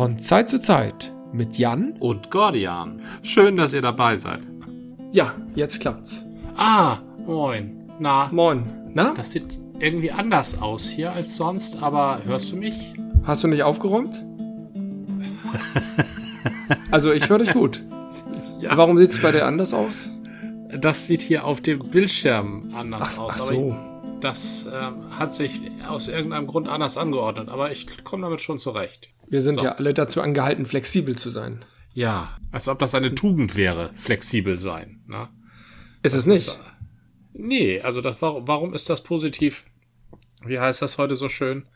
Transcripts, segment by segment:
Von Zeit zu Zeit mit Jan und Gordian. Schön, dass ihr dabei seid. Ja, jetzt klappt's. Ah, moin. Na, Moin. Na? das sieht irgendwie anders aus hier als sonst, aber hörst du mich? Hast du nicht aufgeräumt? also ich höre dich gut. Ja. Warum sieht's bei dir anders aus? Das sieht hier auf dem Bildschirm anders aus. Ach so. das ähm, hat sich aus irgendeinem Grund anders angeordnet, aber ich komme damit schon zurecht. Wir sind So. ja alle dazu angehalten, flexibel zu sein. Ja, als ob das eine Tugend wäre, flexibel sein. Ne? Ist es nicht? Äh, nee, also das, warum, warum ist das positiv? Wie heißt das heute so schön?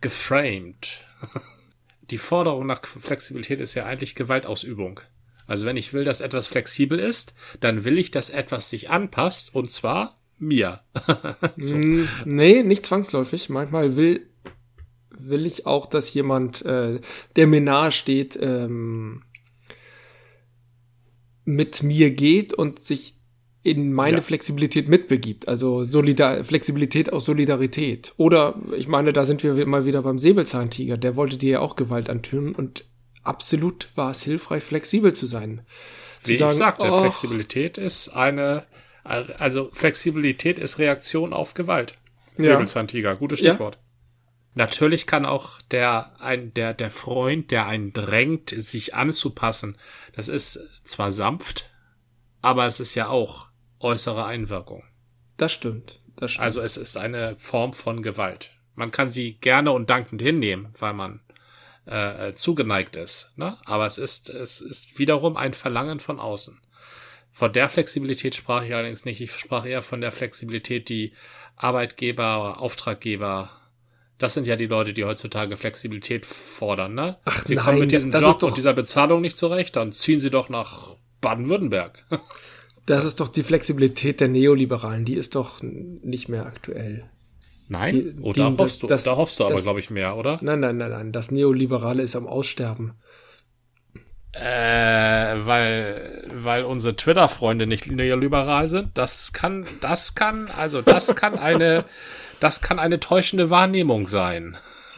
Geframed. Die Forderung nach Flexibilität ist ja eigentlich Gewaltausübung. Also wenn ich will, dass etwas flexibel ist, dann will ich, dass etwas sich anpasst und zwar mir. so. Mm, Nee, nicht zwangsläufig. Manchmal will, will ich auch, dass jemand, äh, der mir nahe steht, ähm, mit mir geht und sich in meine Ja. Flexibilität mitbegibt. Also Solidar Flexibilität aus Solidarität. Oder ich meine, da sind wir mal wieder beim Säbelzahntiger. Der wollte dir ja auch Gewalt antun und absolut war es hilfreich, flexibel zu sein. Zu Wie ich sagte, "Och, Flexibilität ist eine, also Flexibilität ist Reaktion auf Gewalt. Ja. Säbelzahntiger, gutes Stichwort. Natürlich kann auch der, ein, der, der Freund, der einen drängt, sich anzupassen, das ist zwar sanft, aber es ist ja auch äußere Einwirkung. Das stimmt. Das stimmt. Also es ist eine Form von Gewalt. Man kann sie gerne und dankend hinnehmen, weil man äh, zugeneigt ist. Ne? Aber es ist, es ist wiederum ein Verlangen von außen. Von der Flexibilität sprach ich allerdings nicht. Ich sprach eher von der Flexibilität, die Arbeitgeber, Auftraggeber, das sind ja die Leute, die heutzutage Flexibilität fordern. Ne? Ach sie nein, kommen mit diesem das Job und dieser Bezahlung nicht zurecht, dann ziehen sie doch nach Baden-Württemberg. Das ist doch die Flexibilität der Neoliberalen, die ist doch nicht mehr aktuell. Nein? Die- oh, die- da das- hoffst du, das- da hoffst du aber, glaube ich, mehr, oder? Nein, nein, nein, nein, das Neoliberale ist am Aussterben. Äh, weil, weil unsere Twitter-Freunde nicht neoliberal sind. Das kann, das kann, also das kann eine, das kann eine täuschende Wahrnehmung sein.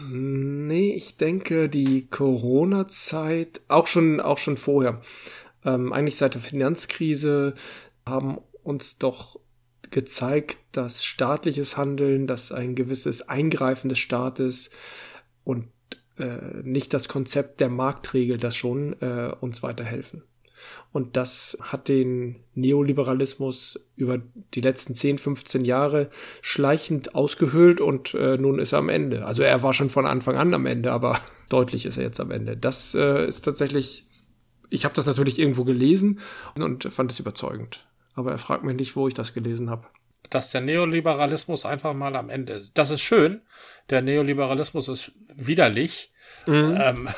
Nee, ich denke, die Corona-Zeit, auch schon, auch schon vorher, ähm, eigentlich seit der Finanzkrise, haben uns doch gezeigt, dass staatliches Handeln, dass ein gewisses Eingreifen des Staates und äh, nicht das Konzept der Markt regelt das schon, äh, uns weiterhelfen. Und das hat den Neoliberalismus über die letzten 10, 15 Jahre schleichend ausgehöhlt und äh, nun ist er am Ende. Also er war schon von Anfang an am Ende, aber deutlich ist er jetzt am Ende. Das äh, ist tatsächlich, ich habe das natürlich irgendwo gelesen und fand es überzeugend. Aber er fragt mich nicht, wo ich das gelesen habe. Dass der Neoliberalismus einfach mal am Ende ist. Das ist schön. Der Neoliberalismus ist widerlich. Ähm,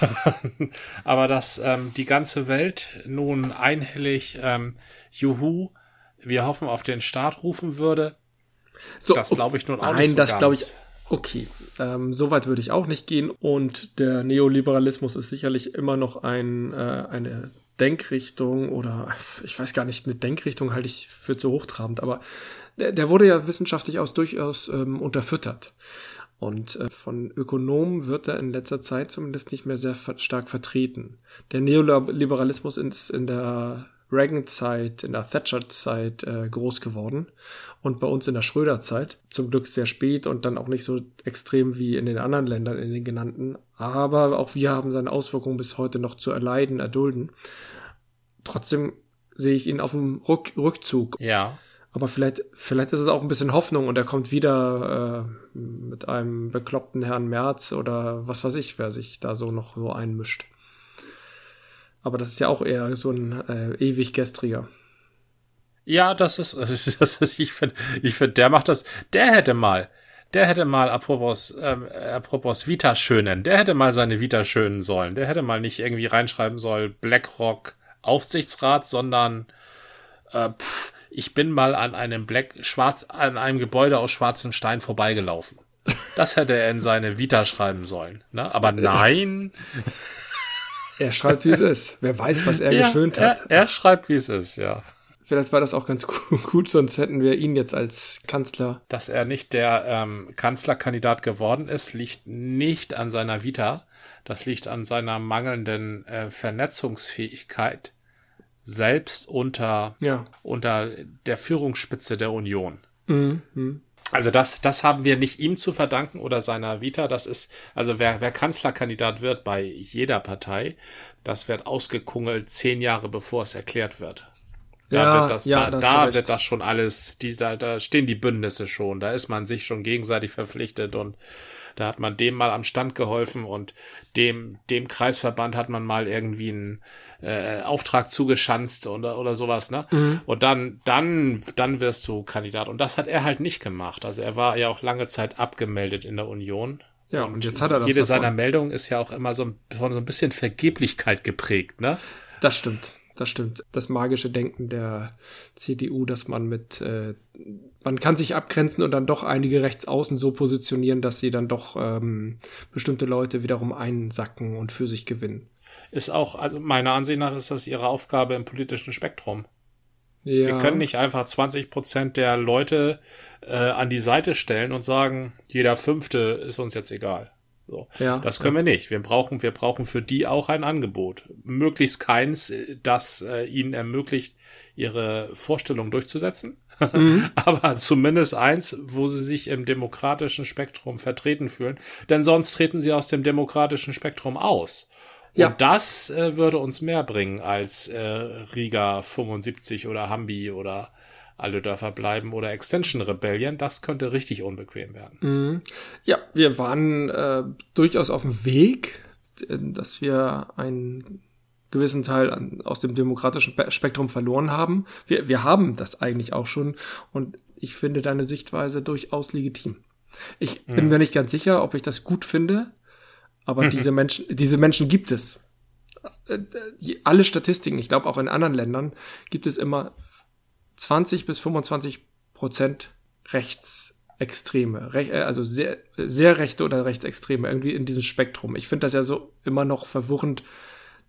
aber dass ähm, die ganze Welt nun einhellig ähm, Juhu, wir hoffen auf den Staat rufen würde, So, das glaube ich nun auch Nein, nicht so das glaube ich. Okay, ähm, so weit würde ich auch nicht gehen. Und der Neoliberalismus ist sicherlich immer noch ein, äh, eine Denkrichtung oder ich weiß gar nicht, mit Denkrichtung halte ich für zu hochtrabend, aber der, der wurde ja wissenschaftlich aus durchaus ähm, unterfüttert. Und äh, von Ökonomen wird er in letzter Zeit zumindest nicht mehr sehr stark vertreten. Der Neoliberalismus ist in der Reagan-Zeit, in der Thatcher-Zeit äh, groß geworden und bei uns in der Schröder-Zeit. Zum Glück sehr spät und dann auch nicht so extrem wie in den anderen Ländern, in den genannten. Aber auch wir haben seine Auswirkungen bis heute noch zu erleiden, erdulden. Trotzdem sehe ich ihn auf dem Rück Rückzug. Ja. Aber vielleicht, vielleicht ist es auch ein bisschen Hoffnung und er kommt wieder äh, mit einem bekloppten Herrn Merz oder was weiß ich, wer sich da so noch so einmischt. Aber das ist ja auch eher so ein äh, ewig gestriger. Ja, das ist, das ist ich finde, ich finde, der macht das, der hätte mal, der hätte mal, apropos, ähm, apropos Vita schönen, der hätte mal seine Vita schönen sollen. Der hätte mal nicht irgendwie reinschreiben sollen, BlackRock Aufsichtsrat, sondern, äh, pff, ich bin mal an einem Black, schwarz, an einem Gebäude aus schwarzem Stein vorbeigelaufen. Das hätte er in seine Vita schreiben sollen, ne? Aber nein. Er schreibt, wie es ist. Wer weiß, was er Ja, geschönt hat. Er, er schreibt, wie es ist, ja. vielleicht war das auch ganz gut, sonst hätten wir ihn jetzt als Kanzler. Dass er nicht der ähm, Kanzlerkandidat geworden ist, liegt nicht an seiner Vita. Das liegt an seiner mangelnden äh, Vernetzungsfähigkeit selbst unter, ja. unter der Führungsspitze der Union. Mhm. Also das, das haben wir nicht ihm zu verdanken oder seiner Vita. Das ist, also wer, wer Kanzlerkandidat wird bei jeder Partei, das wird ausgekungelt zehn Jahre bevor es erklärt wird. Da Ja, wird das, ja, da, da wird das schon alles, die, da, da stehen die Bündnisse schon, da ist man sich schon gegenseitig verpflichtet und da hat man dem mal am Stand geholfen und dem, dem Kreisverband hat man mal irgendwie einen äh, Auftrag zugeschanzt oder, oder sowas, ne? Mhm. Und dann, dann, dann wirst du Kandidat. Und das hat er halt nicht gemacht. Also er war ja auch lange Zeit abgemeldet in der Union. Ja, und jetzt hat er das Jede davon. seiner Meldungen ist ja auch immer so ein, von so ein bisschen Vergeblichkeit geprägt, ne? Das stimmt. Das stimmt. Das magische Denken der CDU, dass man mit, äh, man kann sich abgrenzen und dann doch einige rechts außen so positionieren, dass sie dann doch ähm, bestimmte Leute wiederum einsacken und für sich gewinnen. Ist auch, also meiner Ansicht nach ist das ihre Aufgabe im politischen Spektrum. Ja. Wir können nicht einfach 20 Prozent der Leute äh, an die Seite stellen und sagen, jeder Fünfte ist uns jetzt egal. So. Ja, das können wir nicht. Wir brauchen, wir brauchen für die auch ein Angebot. Möglichst keins, das äh, ihnen ermöglicht, ihre Vorstellung durchzusetzen. Aber zumindest eins, wo sie sich im demokratischen Spektrum vertreten fühlen. Denn sonst treten sie aus dem demokratischen Spektrum aus. Und Ja. das äh, würde uns mehr bringen als äh, Riga 75 oder Hambi oder alle Dörfer bleiben oder Extension Rebellion. Das könnte richtig unbequem werden. Mhm. Ja, wir waren äh, durchaus auf dem Weg, dass wir einen gewissen Teil an, aus dem demokratischen Spe- Spektrum verloren haben. Wir, wir haben das eigentlich auch schon und ich finde deine Sichtweise durchaus legitim. Ich bin mir nicht ganz sicher, ob ich das gut finde, aber diese Menschen, diese Menschen gibt es. Äh, äh, Alle Statistiken, ich glaube auch in anderen Ländern, gibt es immer 20 bis 25 Prozent Rechtsextreme, Rech, äh, also sehr, sehr rechte oder Rechtsextreme, irgendwie in diesem Spektrum. Ich finde das ja so immer noch verwirrend,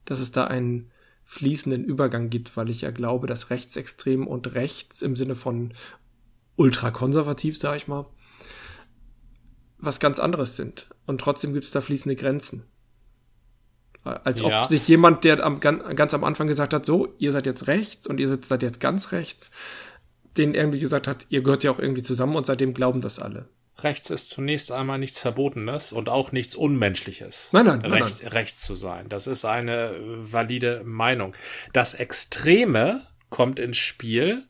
dass es da einen fließenden Übergang gibt, weil ich ja glaube, dass rechtsextrem und rechts im Sinne von ultrakonservativ, sage ich mal, was ganz anderes sind. Und trotzdem gibt es da fließende Grenzen. Als ob Ja. sich jemand, der am, gan- ganz am Anfang gesagt hat, so, ihr seid jetzt rechts und ihr seid seid jetzt ganz rechts, den irgendwie gesagt hat, ihr gehört ja auch irgendwie zusammen und seitdem glauben das alle. Rechts ist zunächst einmal nichts Verbotenes und auch nichts Unmenschliches. Nein, nein, nein, rechts, rechts zu sein. Das ist eine äh, valide Meinung. Das Extreme kommt ins Spiel,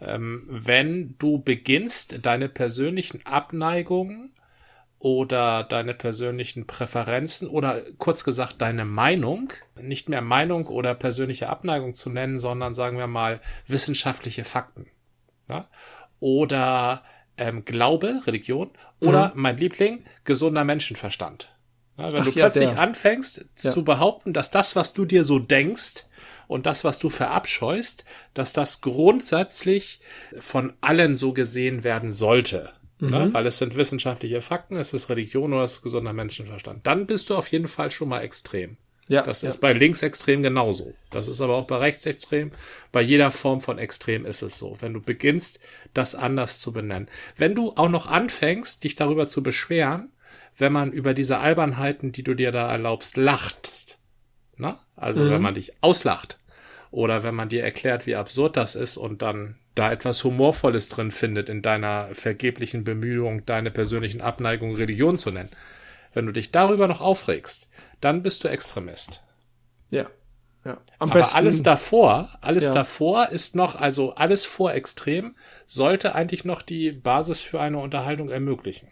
ähm, wenn du beginnst, deine persönlichen Abneigungen oder deine persönlichen Präferenzen oder kurz gesagt deine Meinung, nicht mehr Meinung oder persönliche Abneigung zu nennen, sondern sagen wir mal wissenschaftliche Fakten. Ja? Oder ähm, Glaube, Religion oder mein Liebling, gesunder Menschenverstand. Ja, wenn Ach du ja, plötzlich der. anfängst Ja. zu behaupten, dass das, was du dir so denkst und das, was du verabscheust, dass das grundsätzlich von allen so gesehen werden sollte. Mhm. Ne? Weil es sind wissenschaftliche Fakten, es ist Religion oder es ist gesunder Menschenverstand. Dann bist du auf jeden Fall schon mal extrem. Ja, Das ja. ist bei linksextrem genauso. Das ist aber auch bei rechtsextrem. Bei jeder Form von extrem ist es so. Wenn du beginnst, das anders zu benennen. Wenn du auch noch anfängst, dich darüber zu beschweren, wenn man über diese Albernheiten, die du dir da erlaubst, lacht. Ne? Also Mhm. wenn man dich auslacht. Oder wenn man dir erklärt, wie absurd das ist und dann da etwas Humorvolles drin findet in deiner vergeblichen Bemühung, deine persönlichen Abneigungen Religion zu nennen. Wenn du dich darüber noch aufregst, dann bist du Extremist. ja. ja. Am Aber besten, alles davor, alles Ja. davor ist noch, also alles vor Extrem, sollte eigentlich noch die Basis für eine Unterhaltung ermöglichen.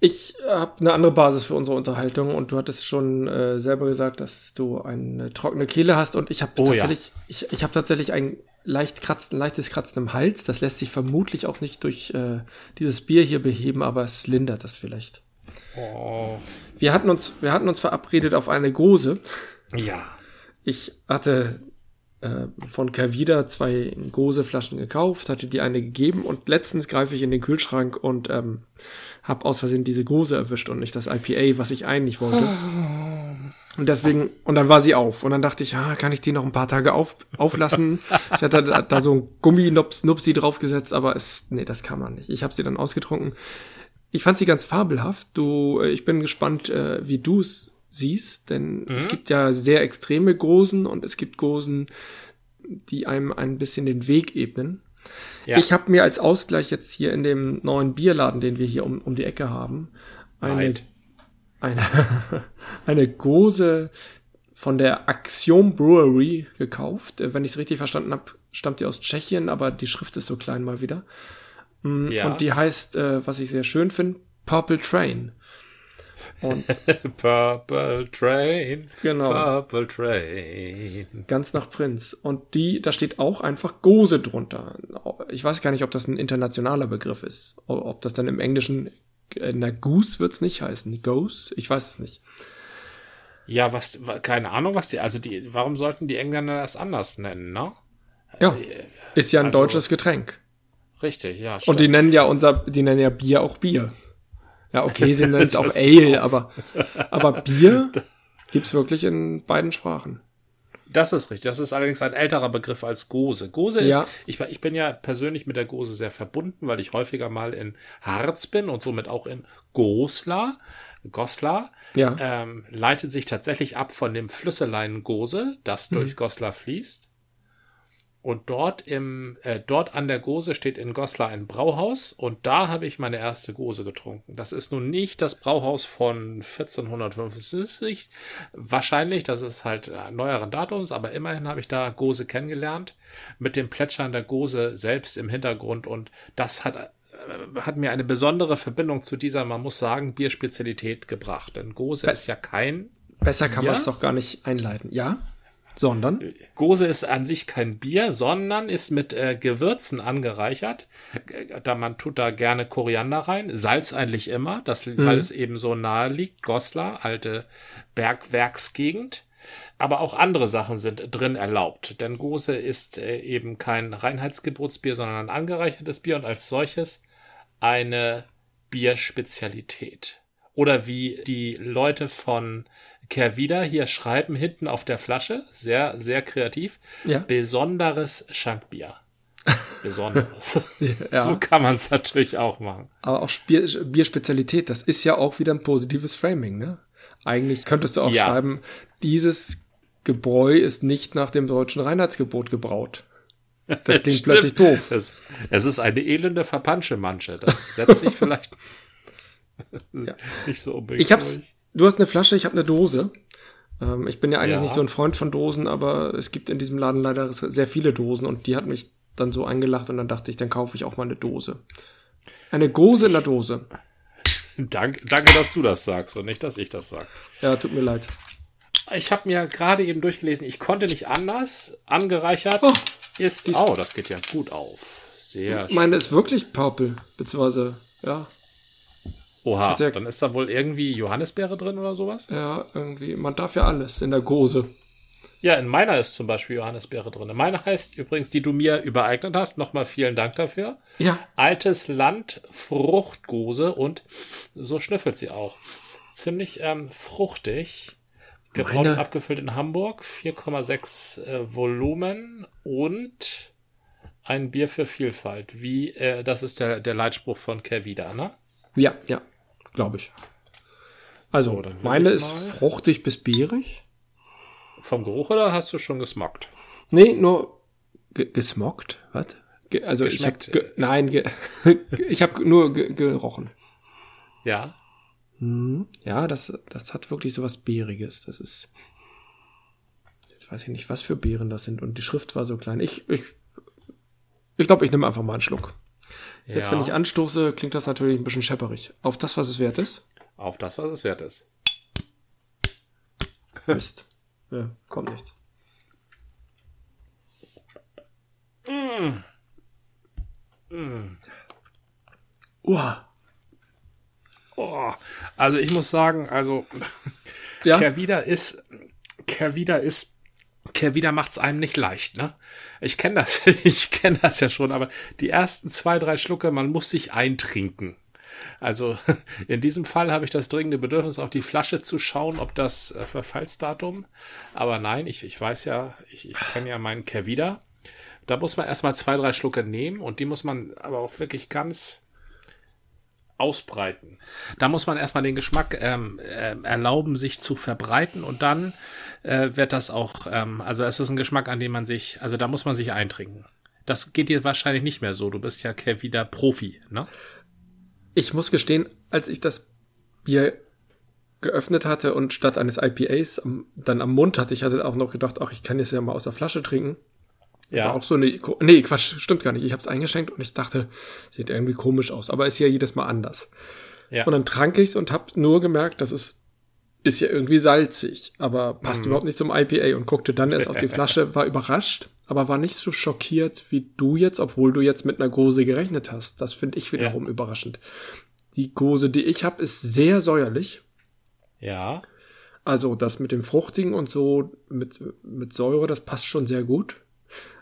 Ich habe eine andere Basis für unsere Unterhaltung und du hattest schon äh, selber gesagt, dass du eine trockene Kehle hast und ich habe Oh ja. tatsächlich, ich, ich habe tatsächlich ein leicht kratzen, leichtes Kratzen im Hals. Das lässt sich vermutlich auch nicht durch äh, dieses Bier hier beheben, aber es lindert das vielleicht. Oh. Wir hatten uns, wir hatten uns verabredet auf eine Gose. Ja. Ich hatte äh, von Cavida zwei Gose-Flaschen gekauft, hatte die eine gegeben und letztens greife ich in den Kühlschrank und ähm, habe aus Versehen diese Gose erwischt und nicht das IPA, was ich eigentlich wollte. Und deswegen, und dann war sie auf. Und dann dachte ich, ah, kann ich die noch ein paar Tage auf, auflassen? ich hatte da, da so ein Gummi-Nupsi draufgesetzt, aber es, nee, das kann man nicht. Ich habe sie dann ausgetrunken. Ich fand sie ganz fabelhaft. Du, äh, ich bin gespannt, äh, wie du es siehst, denn mhm. es gibt ja sehr extreme Gosen und es gibt Gosen, die einem ein bisschen den Weg ebnen. Ja. Ich habe mir als Ausgleich jetzt hier in dem neuen Bierladen, den wir hier um, um die Ecke haben, eine, eine, eine Gose von der Axiom Brewery gekauft. Äh, wenn ich es richtig verstanden habe, stammt die aus Tschechien, aber die Schrift ist so klein mal wieder. Mm, ja. Und die heißt, äh, was ich sehr schön finde, Purple Train. Und Purple Train. Genau. Purple Train. Ganz nach Prinz. Und die, da steht auch einfach Gose drunter. Ich weiß gar nicht, ob das ein internationaler Begriff ist. Ob das dann im Englischen, der Goose wird's nicht heißen. Gose? Ich weiß es nicht. Ja, was, keine Ahnung, was die, also die, warum sollten die Engländer das anders nennen, ne? Ja. Äh, ist ja ein also, deutsches Getränk. Richtig, ja. Stimmt. Und die nennen ja unser, die nennen ja Bier auch Bier. Ja, okay, sie nennen es auch Ale, aber, aber Bier gibt's wirklich in beiden Sprachen. Das ist richtig. Das ist allerdings ein älterer Begriff als Gose. Gose ist, ja. ich, ich bin ja persönlich mit der Gose sehr verbunden, weil ich häufiger mal in Harz bin und somit auch in Goslar. Goslar ja. ähm, leitet sich tatsächlich ab von dem Flüsselein Gose, das durch mhm. Goslar fließt. Und dort im, äh, dort an der Gose steht in Goslar ein Brauhaus und da habe ich meine erste Gose getrunken. Das ist nun nicht das Brauhaus von 1450, wahrscheinlich, das ist halt äh, neueren Datums, aber immerhin habe ich da Gose kennengelernt mit dem Plätschern der Gose selbst im Hintergrund und das hat äh, hat mir eine besondere Verbindung zu dieser, man muss sagen, Bierspezialität gebracht. Denn Gose Be ist ja kein. Besser kann man es doch gar nicht einleiten. Ja? Sondern? Gose ist an sich kein Bier, sondern ist mit äh, Gewürzen angereichert. Da man tut da gerne Koriander rein, Salz eigentlich immer, das, mhm. weil es eben so nahe liegt. Goslar, alte Bergwerksgegend. Aber auch andere Sachen sind drin erlaubt. Denn Gose ist äh, eben kein Reinheitsgebotsbier, sondern ein angereichertes Bier und als solches eine Bierspezialität. Oder wie die Leute von Kervida hier schreiben hinten auf der Flasche, sehr, sehr kreativ, ja. besonderes Schankbier. Besonderes. ja. So kann man es natürlich auch machen. Aber auch Bier, Bierspezialität, das ist ja auch wieder ein positives Framing, ne? Eigentlich könntest du auch ja. schreiben, dieses Gebräu ist nicht nach dem deutschen Reinheitsgebot gebraut. Das klingt plötzlich doof. Es, es, ist eine elende Verpanschemanche. Das setzt sich vielleicht ja. nicht so unbedingt. Ich hab's. Du hast eine Flasche, ich habe eine Dose. Ähm, ich bin ja eigentlich ja. nicht so ein Freund von Dosen, aber es gibt in diesem Laden leider sehr viele Dosen und die hat mich dann so eingelacht und dann dachte ich, dann kaufe ich auch mal eine Dose. Eine Gose in der Dose. Dank, danke, dass du das sagst und nicht, dass ich das sage. Ja, tut mir leid. Ich habe mir gerade eben durchgelesen, ich konnte nicht anders. Angereichert oh, ist. Oh, das geht ja gut auf. Sehr schön. Meine ist wirklich Purple, beziehungsweise, ja. Oha, ja, dann ist da wohl irgendwie Johannisbeere drin oder sowas? Ja, irgendwie. Man darf ja alles in der Gose. Ja, in meiner ist zum Beispiel Johannisbeere drin. Meine heißt übrigens, die du mir übereignet hast. Nochmal vielen Dank dafür. Ja. Altes Land Fruchtgose und so schnüffelt sie auch. Ziemlich ähm, fruchtig. Gebraut Meine... und abgefüllt in Hamburg. 4,6 äh, Volumen und ein Bier für Vielfalt. Wie, äh, das ist der, der Leitspruch von Kervida, ne? Ja, ja glaube ich. Also, so, meine ist fruchtig bis beerig. Vom Geruch oder hast du schon gesmockt? Nee, nur gesmockt? Was? Ge also ich habe nein, ge ich habe nur gerochen. Ja. Hm, ja, das das hat wirklich so was beeriges. Das ist jetzt weiß ich nicht, was für Beeren das sind und die Schrift war so klein. Ich ich ich glaube, ich nehme einfach mal einen Schluck. Ja. Jetzt, wenn ich anstoße, klingt das natürlich ein bisschen schepperig. Auf das, was es wert ist? Auf das, was es wert ist. Mist. Ja, kommt nichts. Mm. Mm. Uah. Oh. Also ich muss sagen, also ja? Kervida ist Kervida ist Kervida macht's einem nicht leicht, ne? Ich kenne das, ich kenne das ja schon, aber die ersten zwei, drei Schlucke, man muss sich eintrinken. Also in diesem Fall habe ich das dringende Bedürfnis, auf die Flasche zu schauen, ob das äh, Verfallsdatum. Aber nein, ich, ich weiß ja, ich, ich kenne ja meinen Kervida. Da muss man erstmal zwei, drei Schlucke nehmen und die muss man aber auch wirklich ganz ausbreiten. Da muss man erstmal den Geschmack ähm, äh, erlauben, sich zu verbreiten und dann äh, wird das auch, ähm, also es ist ein Geschmack, an dem man sich, also da muss man sich eintrinken. Das geht dir wahrscheinlich nicht mehr so. Du bist ja wieder Profi, ne? Ich muss gestehen, als ich das Bier geöffnet hatte und statt eines IPAs dann am Mund hatte, ich hatte auch noch gedacht, ach, ich kann jetzt ja mal aus der Flasche trinken. Ja. War auch so eine, nee, Quatsch, stimmt gar nicht. Ich habe es eingeschenkt und ich dachte, sieht irgendwie komisch aus, aber ist ja jedes Mal anders. Ja. Und dann trank ich's und habe nur gemerkt, dass es ist ja irgendwie salzig, aber passt mm. überhaupt nicht zum IPA und guckte dann erst auf die Flasche, war überrascht, aber war nicht so schockiert wie du jetzt, obwohl du jetzt mit einer Gose gerechnet hast. Das finde ich wiederum ja. überraschend. Die Gose, die ich habe, ist sehr säuerlich. Ja. Also das mit dem Fruchtigen und so mit, mit Säure, das passt schon sehr gut.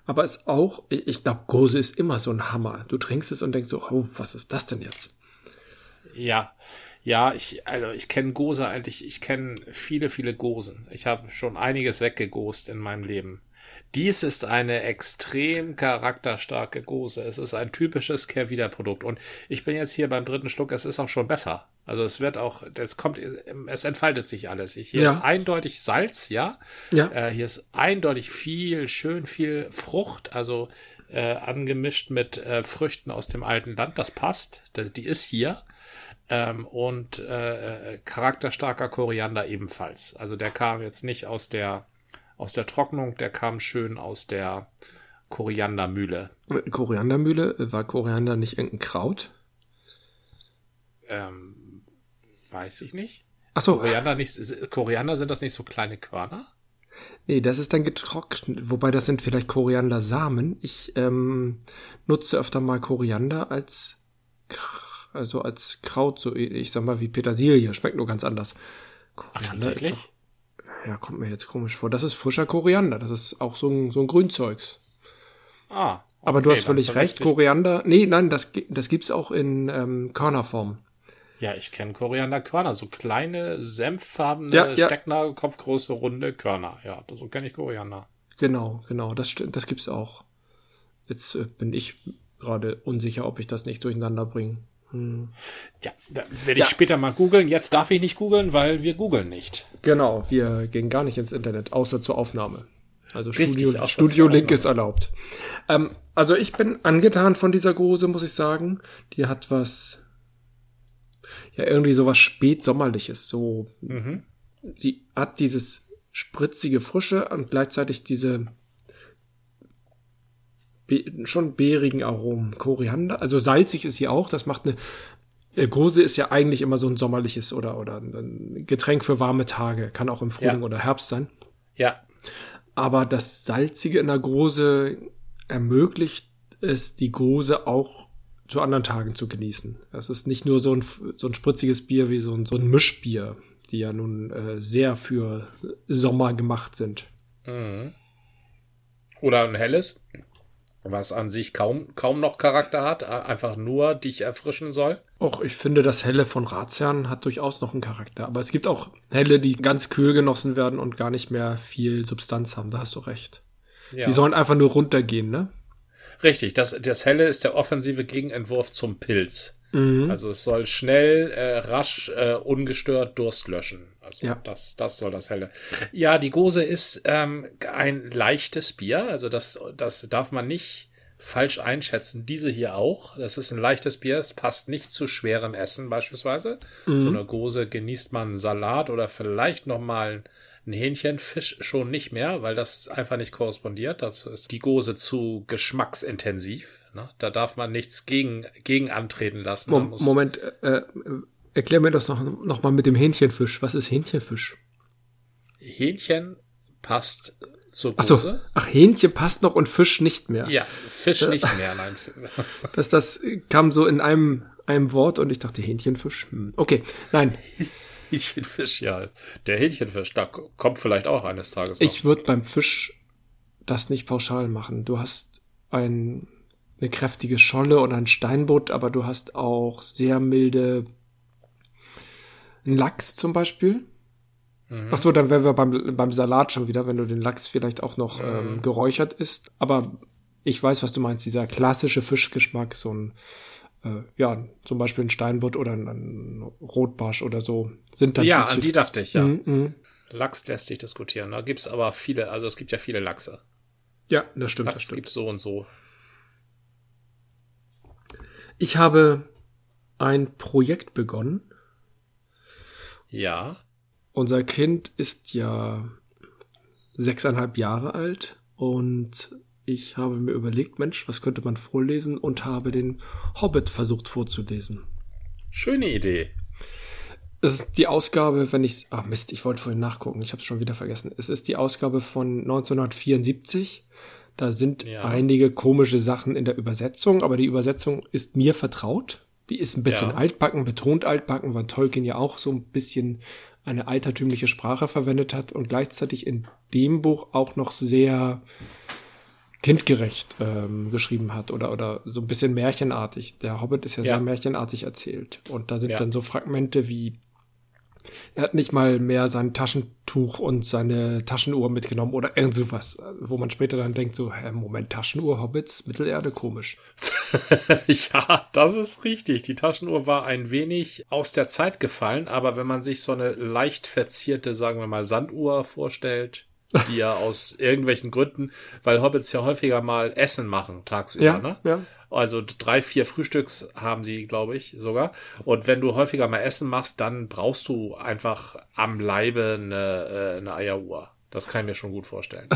Aber ist auch, ich glaube, Gose ist immer so ein Hammer. Du trinkst es und denkst so, oh, was ist das denn jetzt? Ja, ja, ich, also ich kenne Gose eigentlich, ich kenne viele, viele Gosen. Ich habe schon einiges weggegost in meinem Leben. Dies ist eine extrem charakterstarke Gose. Es ist ein typisches Kehrwiederprodukt. Und ich bin jetzt hier beim dritten Schluck, es ist auch schon besser. Also es wird auch, es kommt, es entfaltet sich alles. Hier ja. ist eindeutig Salz, ja. Ja. Äh, hier ist eindeutig viel, schön viel Frucht, also äh, angemischt mit äh, Früchten aus dem alten Land. Das passt. Die ist hier. Ähm, und äh, charakterstarker Koriander ebenfalls. Also der kam jetzt nicht aus der aus der Trocknung, der kam schön aus der Koriandermühle. Koriandermühle? War Koriander nicht irgendein Kraut? Ähm, weiß ich nicht. Ach so. Koriander, nicht, Koriander sind das nicht so kleine Körner? Nee, das ist dann getrocknet, wobei das sind vielleicht Koriandersamen. Ich ähm, nutze öfter mal Koriander als also als Kraut, so ich sag mal wie Petersilie, schmeckt nur ganz anders. Koriander Ach, tatsächlich? Doch, ja, kommt mir jetzt komisch vor. Das ist frischer Koriander, das ist auch so ein, so ein Grünzeugs. Ah. Okay, Aber du hast völlig recht, Koriander. Nee, nein, das, das gibt's auch in ähm, Körnerform. Ja, ich kenne Korianderkörner, so kleine, senffarbene, ja, ja. Steckner, kopfgroße, runde Körner. Ja, so kenne ich Koriander. Genau, genau, das, das gibt's auch. Jetzt äh, bin ich gerade unsicher, ob ich das nicht durcheinander bringe. Hm. Ja, da werde ich ja. später mal googeln. Jetzt darf ich nicht googeln, weil wir googeln nicht. Genau, wir gehen gar nicht ins Internet, außer zur Aufnahme. Also Richtig, Studio, Studio Link ist erlaubt. Ähm, also ich bin angetan von dieser Gose, muss ich sagen. Die hat was, ja, irgendwie so was spätsommerliches. So, mhm. sie hat dieses spritzige Frische und gleichzeitig diese schon beerigen Aromen. Koriander, also salzig ist sie auch. Das macht eine. Gose ist ja eigentlich immer so ein sommerliches oder, oder ein Getränk für warme Tage. Kann auch im Frühling ja. oder Herbst sein. Ja. Aber das Salzige in der Gose ermöglicht es, die Gose auch zu anderen Tagen zu genießen. Das ist nicht nur so ein, so ein spritziges Bier wie so ein, so ein Mischbier, die ja nun äh, sehr für Sommer gemacht sind. Mhm. Oder ein helles? was an sich kaum, kaum noch Charakter hat, einfach nur dich erfrischen soll. Auch ich finde, das Helle von Ratsherrn hat durchaus noch einen Charakter. Aber es gibt auch Helle, die ganz kühl genossen werden und gar nicht mehr viel Substanz haben. Da hast du recht. Ja. Die sollen einfach nur runtergehen, ne? Richtig, das, das Helle ist der offensive Gegenentwurf zum Pilz. Mhm. Also es soll schnell, äh, rasch, äh, ungestört Durst löschen. Also ja. das, das soll das Helle. Ja, die Gose ist ähm, ein leichtes Bier. Also das, das darf man nicht falsch einschätzen. Diese hier auch. Das ist ein leichtes Bier. Es passt nicht zu schwerem Essen beispielsweise. Mhm. So eine Gose genießt man Salat oder vielleicht noch mal ein Hähnchen, Fisch schon nicht mehr, weil das einfach nicht korrespondiert. Das ist die Gose zu geschmacksintensiv. Ne? Da darf man nichts gegen, gegen antreten lassen. Mo Moment, äh, äh, erklär mir das noch, noch mal mit dem Hähnchenfisch. Was ist Hähnchenfisch? Hähnchen passt zur Gose. Ach, so. Ach, Hähnchen passt noch und Fisch nicht mehr. Ja, Fisch nicht mehr, nein. das, das kam so in einem, einem Wort und ich dachte Hähnchenfisch. Hm. Okay, nein. Hähnchenfisch, ja. Der Hähnchenfisch, da kommt vielleicht auch eines Tages noch. Ich würde beim Fisch das nicht pauschal machen. Du hast ein eine kräftige Scholle oder ein Steinbutt, aber du hast auch sehr milde einen Lachs zum Beispiel. Mhm. Ach so, dann wären wir beim, beim Salat schon wieder, wenn du den Lachs vielleicht auch noch mhm. ähm, geräuchert isst. Aber ich weiß, was du meinst. Dieser klassische Fischgeschmack, so ein, äh, ja, zum Beispiel ein Steinbutt oder ein, ein Rotbarsch oder so, sind dann Ja, an die dachte ich, ja. Mhm. Lachs lässt sich diskutieren. Da gibt's aber viele, also es gibt ja viele Lachse. Ja, das stimmt. Lachs das stimmt. gibt's so und so. Ich habe ein Projekt begonnen. Ja. Unser Kind ist ja sechseinhalb Jahre alt und ich habe mir überlegt, Mensch, was könnte man vorlesen und habe den Hobbit versucht vorzulesen. Schöne Idee. Es ist die Ausgabe, wenn ich, ah Mist, ich wollte vorhin nachgucken, ich habe es schon wieder vergessen. Es ist die Ausgabe von 1974. Da sind ja. einige komische Sachen in der Übersetzung, aber die Übersetzung ist mir vertraut. Die ist ein bisschen ja. altbacken, betont altbacken, weil Tolkien ja auch so ein bisschen eine altertümliche Sprache verwendet hat und gleichzeitig in dem Buch auch noch sehr kindgerecht ähm, geschrieben hat oder, oder so ein bisschen märchenartig. Der Hobbit ist ja, ja. sehr märchenartig erzählt. Und da sind ja. dann so Fragmente wie er hat nicht mal mehr sein Taschentuch und seine Taschenuhr mitgenommen oder irgend sowas, wo man später dann denkt, so, hä, Moment, Taschenuhr, Hobbits, Mittelerde, komisch. ja, das ist richtig. Die Taschenuhr war ein wenig aus der Zeit gefallen, aber wenn man sich so eine leicht verzierte, sagen wir mal, Sanduhr vorstellt, die ja aus irgendwelchen Gründen, weil Hobbits ja häufiger mal Essen machen tagsüber, ja, ne? Ja. Also drei, vier Frühstücks haben sie, glaube ich, sogar. Und wenn du häufiger mal Essen machst, dann brauchst du einfach am Leibe eine, äh, eine Eieruhr. Das kann ich mir schon gut vorstellen.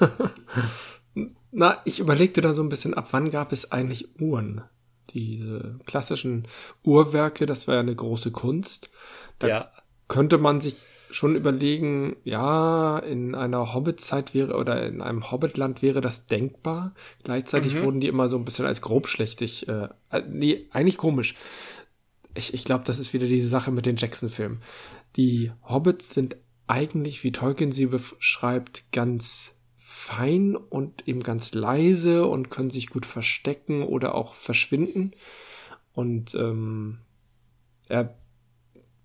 Na, ich überlegte da so ein bisschen, ab wann gab es eigentlich Uhren? Diese klassischen Uhrwerke, das war ja eine große Kunst. Da ja. könnte man sich schon überlegen, ja, in einer Hobbit-Zeit wäre oder in einem Hobbitland wäre das denkbar. Gleichzeitig mhm. wurden die immer so ein bisschen als grobschlächtig, äh, äh nee, eigentlich komisch. Ich, ich glaube, das ist wieder diese Sache mit den Jackson-Filmen. Die Hobbits sind eigentlich, wie Tolkien sie beschreibt, ganz fein und eben ganz leise und können sich gut verstecken oder auch verschwinden. Und ähm, er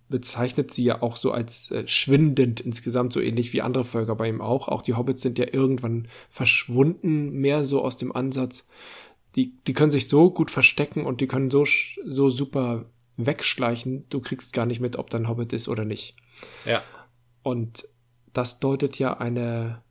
bezeichnet sie ja auch so als äh, schwindend insgesamt, so ähnlich wie andere Völker bei ihm auch. Auch die Hobbits sind ja irgendwann verschwunden, mehr so aus dem Ansatz. Die, die können sich so gut verstecken und die können so, so super wegschleichen, du kriegst gar nicht mit, ob dein Hobbit ist oder nicht. Ja. Und das deutet ja eine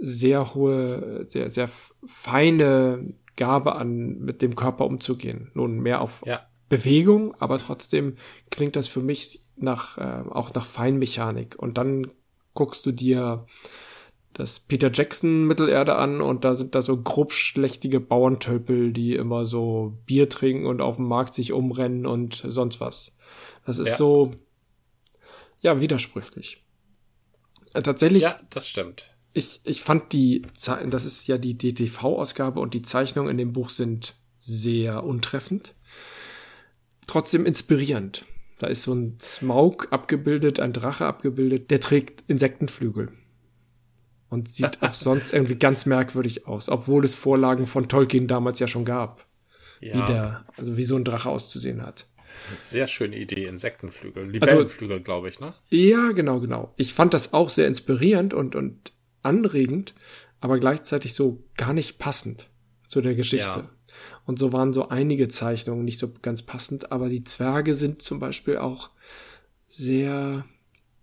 sehr hohe, sehr, sehr feine Gabe an, mit dem Körper umzugehen. Nun mehr auf ja. Bewegung, aber trotzdem klingt das für mich nach, äh, auch nach Feinmechanik. Und dann guckst du dir das Peter Jackson Mittelerde an und da sind da so grobschlächtige Bauerntölpel, die immer so Bier trinken und auf dem Markt sich umrennen und sonst was. Das ist ja. so, ja, widersprüchlich. Äh, tatsächlich. Ja, das stimmt. Ich, ich fand die, das ist ja die DTV-Ausgabe und die Zeichnungen in dem Buch sind sehr untreffend trotzdem inspirierend. Da ist so ein Smaug abgebildet, ein Drache abgebildet, der trägt Insektenflügel. Und sieht auch sonst irgendwie ganz merkwürdig aus, obwohl es Vorlagen von Tolkien damals ja schon gab. Ja. Wie der, also wie so ein Drache auszusehen hat. Sehr schöne Idee, Insektenflügel. Also Libellenflügel, also, glaube ich, ne? Ja, genau, genau. Ich fand das auch sehr inspirierend und, und anregend, aber gleichzeitig so gar nicht passend zu der Geschichte. Ja. Und so waren so einige Zeichnungen nicht so ganz passend, aber die Zwerge sind zum Beispiel auch sehr,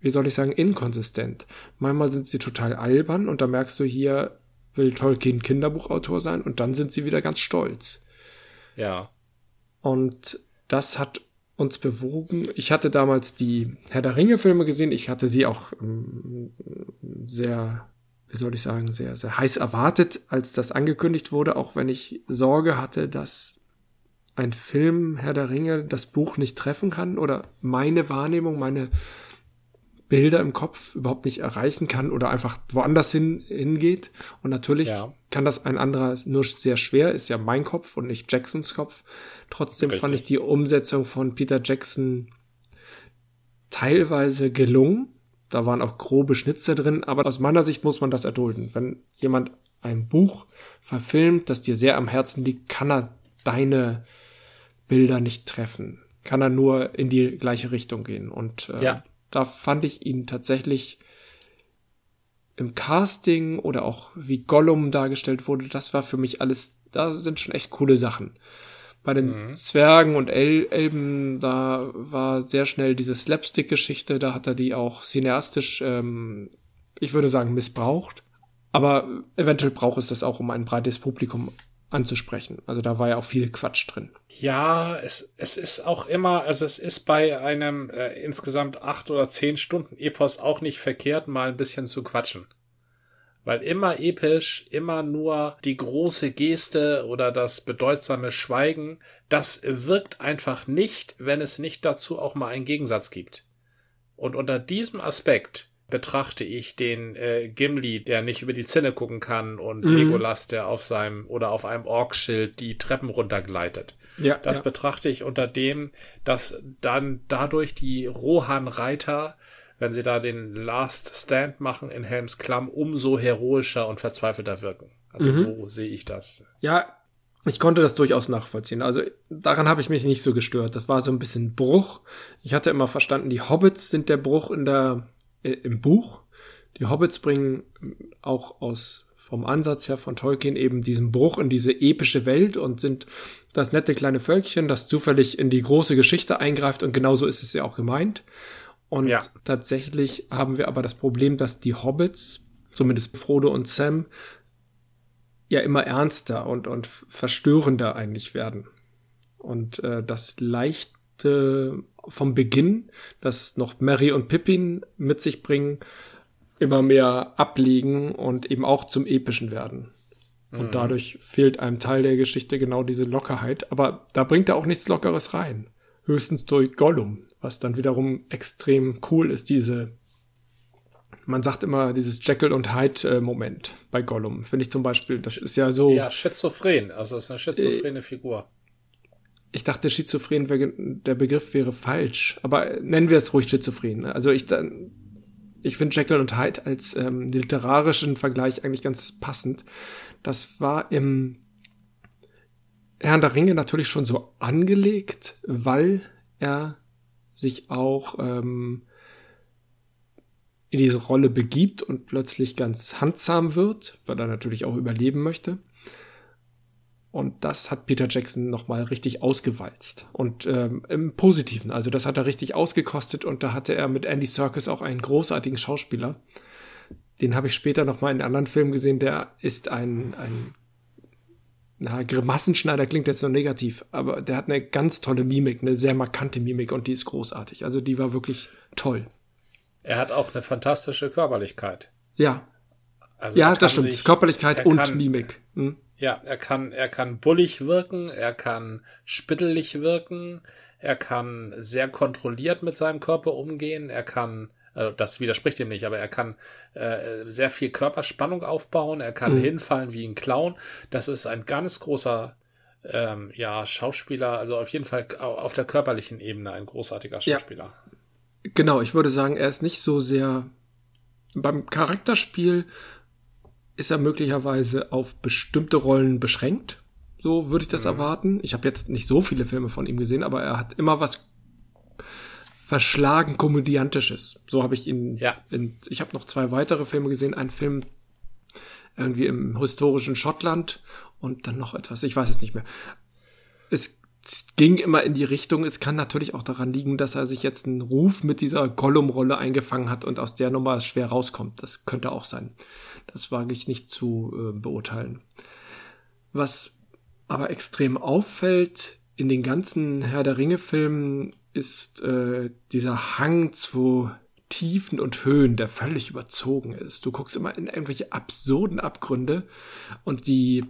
wie soll ich sagen, inkonsistent. Manchmal sind sie total albern und da merkst du hier, will Tolkien Kinderbuchautor sein und dann sind sie wieder ganz stolz. Ja. Und das hat uns bewogen. Ich hatte damals die Herr der Ringe Filme gesehen. Ich hatte sie auch ähm, sehr wie soll ich sagen, sehr, sehr heiß erwartet, als das angekündigt wurde, auch wenn ich Sorge hatte, dass ein Film Herr der Ringe das Buch nicht treffen kann oder meine Wahrnehmung, meine Bilder im Kopf überhaupt nicht erreichen kann oder einfach woanders hin, hingeht. Und natürlich ja. kann das ein anderer nur sehr schwer, ist ja mein Kopf und nicht Jacksons Kopf. Trotzdem Richtig. fand ich die Umsetzung von Peter Jackson teilweise gelungen da waren auch grobe Schnitzer drin, aber aus meiner Sicht muss man das erdulden. Wenn jemand ein Buch verfilmt, das dir sehr am Herzen liegt, kann er deine Bilder nicht treffen. Kann er nur in die gleiche Richtung gehen. Und äh, ja. da fand ich ihn tatsächlich im Casting oder auch wie Gollum dargestellt wurde, das war für mich alles, da sind schon echt coole Sachen. Bei den mhm. Zwergen und El Elben, da war sehr schnell diese Slapstick-Geschichte, da hat er die auch cineastisch, ähm, ich würde sagen, missbraucht. Aber eventuell braucht es das auch, um ein breites Publikum anzusprechen. Also da war ja auch viel Quatsch drin. Ja, es, es ist auch immer, also es ist bei einem äh, insgesamt acht oder zehn Stunden Epos auch nicht verkehrt, mal ein bisschen zu quatschen. Weil immer episch, immer nur die große Geste oder das bedeutsame Schweigen, das wirkt einfach nicht, wenn es nicht dazu auch mal einen Gegensatz gibt. Und unter diesem Aspekt betrachte ich den äh, Gimli, der nicht über die Zinne gucken kann, und mhm. Legolas, der auf seinem oder auf einem Orkschild die Treppen runtergleitet. Ja, das ja. betrachte ich unter dem, dass dann dadurch die Rohan-Reiter wenn sie da den Last Stand machen in Helms Klamm, umso heroischer und verzweifelter wirken. Also mhm. so sehe ich das. Ja, ich konnte das durchaus nachvollziehen. Also daran habe ich mich nicht so gestört. Das war so ein bisschen Bruch. Ich hatte immer verstanden, die Hobbits sind der Bruch in der äh, im Buch. Die Hobbits bringen auch aus vom Ansatz her von Tolkien eben diesen Bruch in diese epische Welt und sind das nette kleine Völkchen, das zufällig in die große Geschichte eingreift und genauso ist es ja auch gemeint. Und ja. tatsächlich haben wir aber das Problem, dass die Hobbits, zumindest Frodo und Sam, ja immer ernster und, und verstörender eigentlich werden. Und äh, das leichte vom Beginn, das noch Mary und Pippin mit sich bringen, immer mehr ablegen und eben auch zum Epischen werden. Und mhm. dadurch fehlt einem Teil der Geschichte genau diese Lockerheit. Aber da bringt er auch nichts Lockeres rein. Höchstens durch Gollum, was dann wiederum extrem cool ist, diese, man sagt immer dieses Jekyll und Hyde-Moment bei Gollum. Finde ich zum Beispiel, das ist ja so. Ja, schizophren, also das ist eine schizophrene äh, Figur. Ich dachte, schizophren wäre, der Begriff wäre falsch, aber nennen wir es ruhig schizophren. Also ich dann, ich finde Jekyll und Hyde als ähm, literarischen Vergleich eigentlich ganz passend. Das war im Herrn der Ringe natürlich schon so angelegt, weil er sich auch ähm, in diese Rolle begibt und plötzlich ganz handsam wird, weil er natürlich auch überleben möchte. Und das hat Peter Jackson nochmal richtig ausgewalzt. Und ähm, im Positiven. Also das hat er richtig ausgekostet und da hatte er mit Andy Serkis auch einen großartigen Schauspieler. Den habe ich später nochmal in anderen Filmen gesehen. Der ist ein, ein na, Grimassenschneider klingt jetzt so negativ, aber der hat eine ganz tolle Mimik, eine sehr markante Mimik und die ist großartig. Also die war wirklich toll. Er hat auch eine fantastische Körperlichkeit. Ja. Also ja, das stimmt. Sich, Körperlichkeit und kann, Mimik. Hm? Ja, er kann, er kann bullig wirken, er kann spittelig wirken, er kann sehr kontrolliert mit seinem Körper umgehen, er kann also das widerspricht ihm nicht, aber er kann äh, sehr viel Körperspannung aufbauen, er kann mhm. hinfallen wie ein Clown. Das ist ein ganz großer ähm, ja, Schauspieler, also auf jeden Fall auf der körperlichen Ebene ein großartiger Schauspieler. Ja. Genau, ich würde sagen, er ist nicht so sehr beim Charakterspiel ist er möglicherweise auf bestimmte Rollen beschränkt. So würde ich das mhm. erwarten. Ich habe jetzt nicht so viele Filme von ihm gesehen, aber er hat immer was verschlagen komödiantisches. So habe ich ihn. Ja. In, ich habe noch zwei weitere Filme gesehen. Ein Film irgendwie im historischen Schottland und dann noch etwas. Ich weiß es nicht mehr. Es ging immer in die Richtung. Es kann natürlich auch daran liegen, dass er sich jetzt einen Ruf mit dieser Gollum-Rolle eingefangen hat und aus der Nummer schwer rauskommt. Das könnte auch sein. Das wage ich nicht zu äh, beurteilen. Was aber extrem auffällt in den ganzen Herr der Ringe-Filmen ist äh, dieser Hang zu Tiefen und Höhen, der völlig überzogen ist. Du guckst immer in irgendwelche absurden Abgründe und die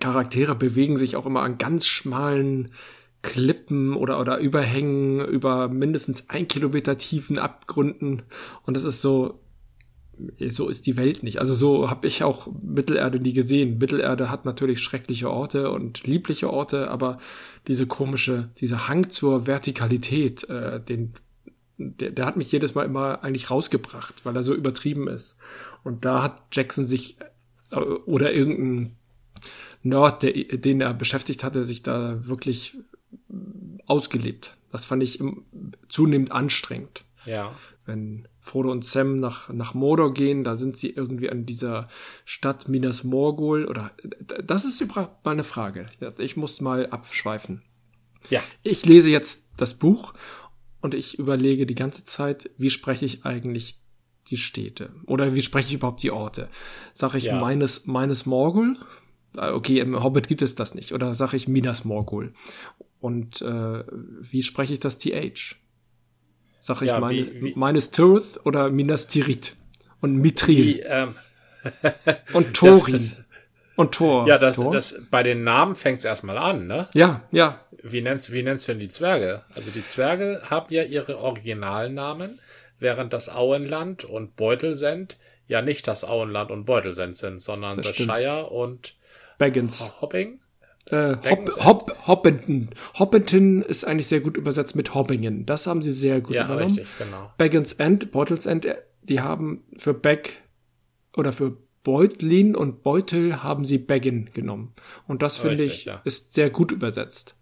Charaktere bewegen sich auch immer an ganz schmalen Klippen oder, oder Überhängen über mindestens ein Kilometer tiefen Abgründen. Und das ist so, so ist die Welt nicht. Also so habe ich auch Mittelerde nie gesehen. Mittelerde hat natürlich schreckliche Orte und liebliche Orte, aber diese komische, dieser Hang zur Vertikalität, äh, den, der, der hat mich jedes Mal immer eigentlich rausgebracht, weil er so übertrieben ist. Und da hat Jackson sich oder irgendein Nerd, der, den er beschäftigt hatte, sich da wirklich ausgelebt. Das fand ich im, zunehmend anstrengend. Ja. Wenn Frodo und Sam nach, nach Mordor gehen, da sind sie irgendwie an dieser Stadt Minas Morgul oder das ist überhaupt mal eine Frage. Ich muss mal abschweifen. Ja. Ich lese jetzt das Buch und ich überlege die ganze Zeit, wie spreche ich eigentlich die Städte? Oder wie spreche ich überhaupt die Orte? Sage ich Ja. meines, meines Morgul? Ah, Okay, im Hobbit gibt es das nicht. Oder sage ich Minas Morgul? Und äh, wie spreche ich das TH? Sage ich Ja, meine, wie- wie- meines Tirith oder Minas Tirith? Und Mithril Wie, ähm, und Thorin das- und Thor. ja, das, Thor? das, bei den Namen fängt's erstmal an, ne? ja, ja, Wie nennst, wie nennst du denn die Zwerge? Also die Zwerge haben ja ihre Originalnamen, während das Auenland und Beutelsend ja nicht das Auenland und Beutelsend sind, sondern Das das. Shire und Baggins. Hopping. Äh, Hop, Baggins- Hop, Hoppenton. Hoppenton ist eigentlich sehr gut übersetzt mit Hobbingen. Das haben sie sehr gut Ja, übernommen. richtig, genau. Baggins End, Beutels End, die haben für Bag oder für Beutlin und Beutel haben sie Baggin genommen. Und das finde ich ja. ist sehr gut übersetzt.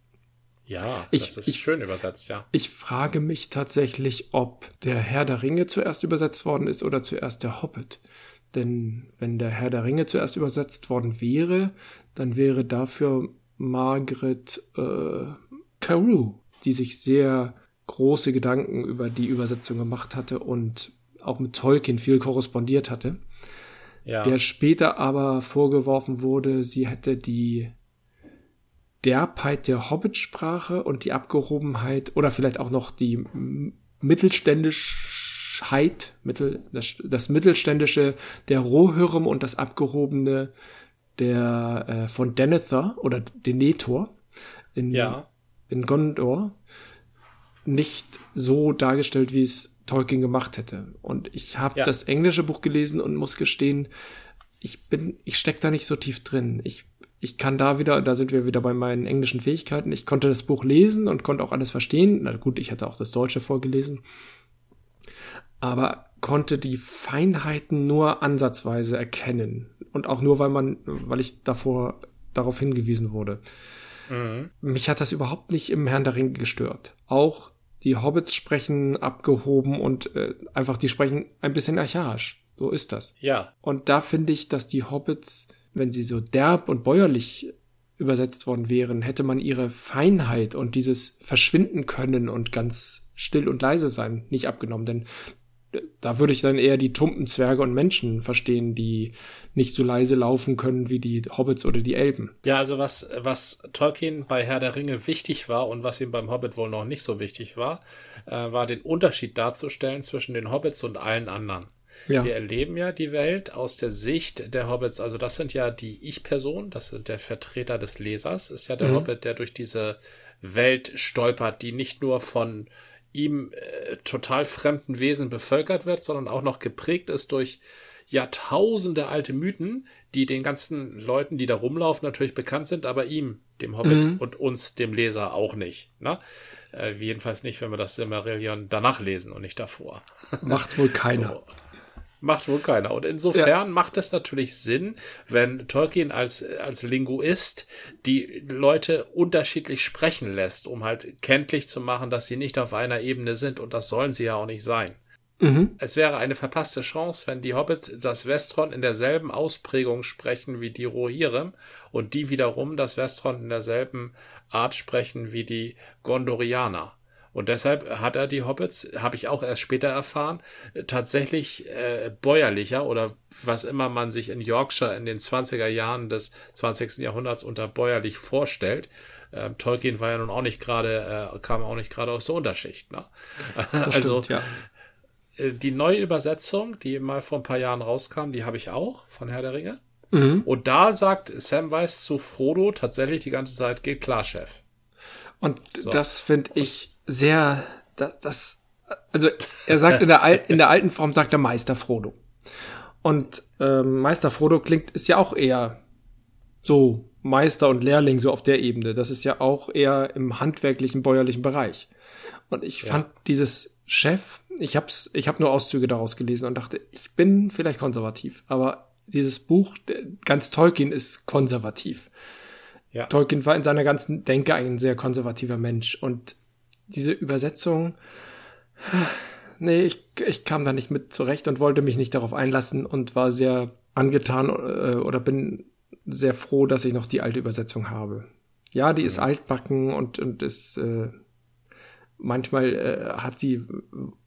Ja, Ich- das ist ich- schön übersetzt, ja. Ich frage mich tatsächlich, ob der Herr der Ringe zuerst übersetzt worden ist oder zuerst der Hobbit. Denn wenn der Herr der Ringe zuerst übersetzt worden wäre, dann wäre dafür Margaret äh, Carew, die sich sehr große Gedanken über die Übersetzung gemacht hatte und auch mit Tolkien viel korrespondiert hatte, Ja, der später aber vorgeworfen wurde, sie hätte die Derbheit der Hobbitsprache und die Abgehobenheit oder vielleicht auch noch die Mittelständischheit, Mittel, das, das Mittelständische der Rohirrim und das Abgehobene der äh, von Denethor oder Denethor in, ja, in Gondor nicht so dargestellt, wie es Tolkien gemacht hätte. Und ich habe Ja. das englische Buch gelesen und muss gestehen, ich bin, ich steck da nicht so tief drin. Ich, ich kann da wieder, da sind wir wieder bei meinen englischen Fähigkeiten. Ich konnte das Buch lesen und konnte auch alles verstehen. Na gut, ich hatte auch das Deutsche vorgelesen. Aber konnte die Feinheiten nur ansatzweise erkennen. Und auch nur, weil man, weil ich davor darauf hingewiesen wurde. mhm. Mich hat das überhaupt nicht im Herrn der Ringe gestört. Auch die Hobbits sprechen abgehoben und äh, einfach, die sprechen ein bisschen archaisch. So ist das. ja, Und da finde ich, dass die Hobbits, wenn sie so derb und bäuerlich übersetzt worden wären, hätte man ihre Feinheit und dieses Verschwinden können und ganz still und leise sein nicht abgenommen. Denn da würde ich dann eher die tumpen Zwerge und Menschen verstehen, die nicht so leise laufen können wie die Hobbits oder die Elben. Ja, also was, was Tolkien bei Herr der Ringe wichtig war und was ihm beim Hobbit wohl noch nicht so wichtig war, äh, war den Unterschied darzustellen zwischen den Hobbits und allen anderen. Ja. Wir erleben ja die Welt aus der Sicht der Hobbits. Also das sind ja die Ich-Personen, das sind der Vertreter des Lesers, ist ja der Mhm. Hobbit, der durch diese Welt stolpert, die nicht nur von ihm äh, total fremden Wesen bevölkert wird, sondern auch noch geprägt ist durch Jahrtausende alte Mythen, die den ganzen Leuten, die da rumlaufen, natürlich bekannt sind, aber ihm, dem Hobbit Mhm. und uns, dem Leser, auch nicht. Ne? Äh, jedenfalls nicht, wenn wir das Silmarillion danach lesen und nicht davor. Macht wohl keiner. So. Macht wohl keiner. Und insofern macht es natürlich Sinn, wenn Tolkien als, als Linguist die Leute unterschiedlich sprechen lässt, um halt kenntlich zu machen, dass sie nicht auf einer Ebene sind und das sollen sie ja auch nicht sein. Mhm. Es wäre eine verpasste Chance, wenn die Hobbits das Westron in derselben Ausprägung sprechen wie die Rohirrim und die wiederum das Westron in derselben Art sprechen wie die Gondorianer. Und deshalb hat er die Hobbits, habe ich auch erst später erfahren, tatsächlich äh, bäuerlicher oder was immer man sich in Yorkshire in den 20er Jahren des 20. Jahrhunderts unter bäuerlich vorstellt. Ähm, Tolkien war ja nun auch nicht gerade, äh, kam auch nicht gerade aus der Unterschicht. Ne? Also stimmt, ja. äh, die neue Übersetzung, die mal vor ein paar Jahren rauskam, die habe ich auch von Herr der Ringe. Mhm. Und da sagt Samwise zu Frodo tatsächlich die ganze Zeit, geht klar, Chef. Und das finde ich sehr, das, das, also er sagt in der, Al in der alten Form sagt er Meister Frodo. Und ähm, Meister Frodo klingt, ist ja auch eher so Meister und Lehrling so auf der Ebene. Das ist ja auch eher im handwerklichen, bäuerlichen Bereich. Und ich fand dieses Chef, ich hab's, ich habe nur Auszüge daraus gelesen und dachte, ich bin vielleicht konservativ, aber dieses Buch, ganz Tolkien ist konservativ. Ja. Tolkien war in seiner ganzen Denke ein sehr konservativer Mensch und diese Übersetzung, nee, ich, ich kam da nicht mit zurecht und wollte mich nicht darauf einlassen und war sehr angetan äh, oder bin sehr froh, dass ich noch die alte Übersetzung habe. Ja, die ist altbacken und, und ist äh, manchmal äh, hat sie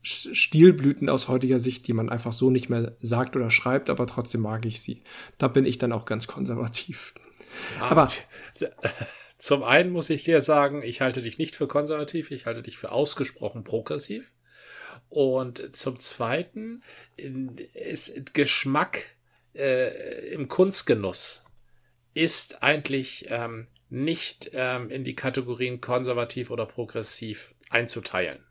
Stilblüten aus heutiger Sicht, die man einfach so nicht mehr sagt oder schreibt, aber trotzdem mag ich sie. Da bin ich dann auch ganz konservativ. Ah, aber zum einen muss ich dir sagen, ich halte dich nicht für konservativ, ich halte dich für ausgesprochen progressiv. Und zum zweiten ist Geschmack äh, im Kunstgenuss ist eigentlich ähm, nicht ähm, in die Kategorien konservativ oder progressiv einzuteilen.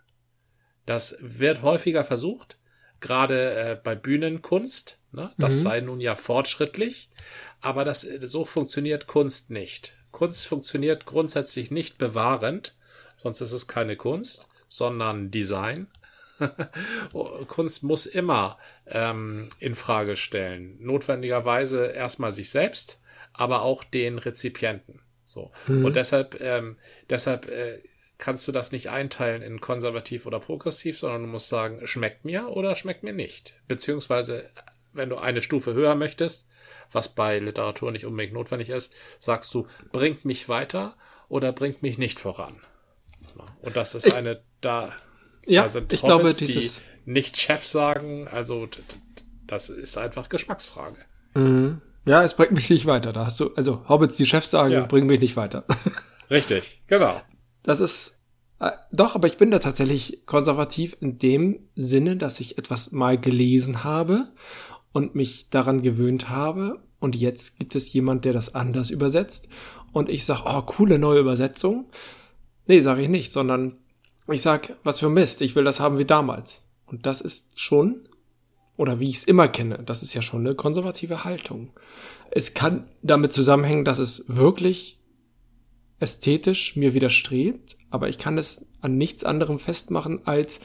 Das wird häufiger versucht, gerade äh, bei Bühnenkunst. Ne? Das mhm. sei nun ja fortschrittlich, aber das, so funktioniert Kunst nicht. Kunst funktioniert grundsätzlich nicht bewahrend, sonst ist es keine Kunst, sondern Design. Kunst muss immer ähm, in Frage stellen. Notwendigerweise erstmal sich selbst, aber auch den Rezipienten. So. Mhm. Und deshalb, ähm, deshalb äh, kannst du das nicht einteilen in konservativ oder progressiv, sondern du musst sagen, schmeckt mir oder schmeckt mir nicht. Beziehungsweise, wenn du eine Stufe höher möchtest, was bei Literatur nicht unbedingt notwendig ist, sagst du, bringt mich weiter oder bringt mich nicht voran. Und das ist ich, eine, da, ja, da sind ich Hobbits, glaube, dieses die nicht Chef sagen, also das ist einfach Geschmacksfrage. Mhm. Ja, es bringt mich nicht weiter. Da hast du, also Hobbits, die Chefs sagen, ja. bringen mich nicht weiter. Richtig, genau. Das ist äh, doch, aber ich bin da tatsächlich konservativ in dem Sinne, dass ich etwas mal gelesen habe und mich daran gewöhnt habe und jetzt gibt es jemand, der das anders übersetzt und ich sag, oh, coole neue Übersetzung. Nee, sage ich nicht, sondern ich sag, was für Mist, ich will das haben wie damals. Und das ist schon, oder wie ich es immer kenne, das ist ja schon eine konservative Haltung. Es kann damit zusammenhängen, dass es wirklich ästhetisch mir widerstrebt, aber ich kann es an nichts anderem festmachen als,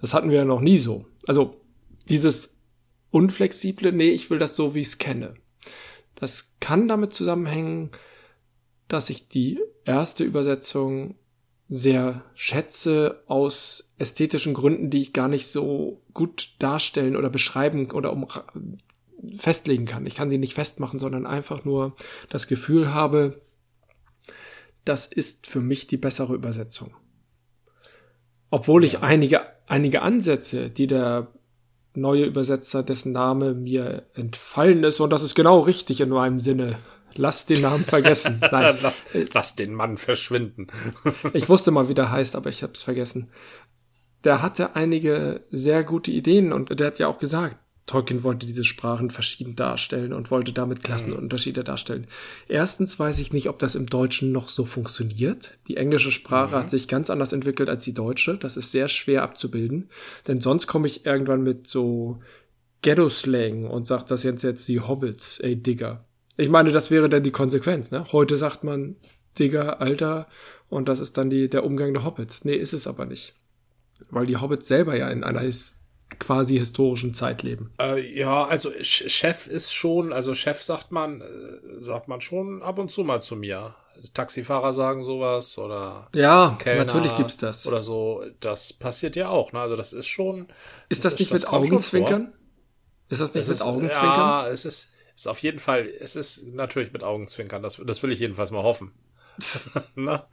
das hatten wir ja noch nie so. Also dieses unflexible, nee, ich will das so, wie ich es kenne. Das kann damit zusammenhängen, dass ich die erste Übersetzung sehr schätze aus ästhetischen Gründen, die ich gar nicht so gut darstellen oder beschreiben oder um festlegen kann. Ich kann die nicht festmachen, sondern einfach nur das Gefühl habe, das ist für mich die bessere Übersetzung. Obwohl ich einige, einige Ansätze, die der neue Übersetzer, dessen Name mir entfallen ist, und das ist genau richtig in meinem Sinne. Lass den Namen vergessen. Nein. lass, lass den Mann verschwinden. ich wusste mal, wie der heißt, aber ich habe es vergessen. Der hatte einige sehr gute Ideen und der hat ja auch gesagt, Tolkien wollte diese Sprachen verschieden darstellen und wollte damit Klassenunterschiede darstellen. Erstens weiß ich nicht, ob das im Deutschen noch so funktioniert. Die englische Sprache mhm. hat sich ganz anders entwickelt als die deutsche. Das ist sehr schwer abzubilden. Denn sonst komme ich irgendwann mit so Ghetto-Slang und sage das jetzt jetzt die Hobbits, ey Digger. Ich meine, das wäre dann die Konsequenz, ne? Heute sagt man Digger, Alter, und das ist dann die, der Umgang der Hobbits. Nee, ist es aber nicht. Weil die Hobbits selber ja in einer quasi historischen Zeit leben. Äh, ja, also Chef ist schon, also Chef sagt man, äh, sagt man schon ab und zu mal zu mir. Taxifahrer sagen sowas oder ja, Kellner natürlich gibt's das oder so. Das passiert ja auch. Ne? Also das ist schon. Ist das, das nicht ist, mit das Augenzwinkern? Ist das nicht es mit ist, Augenzwinkern? Ja, es ist, ist auf jeden Fall. Es ist natürlich mit Augenzwinkern. Das, das will ich jedenfalls mal hoffen. Na,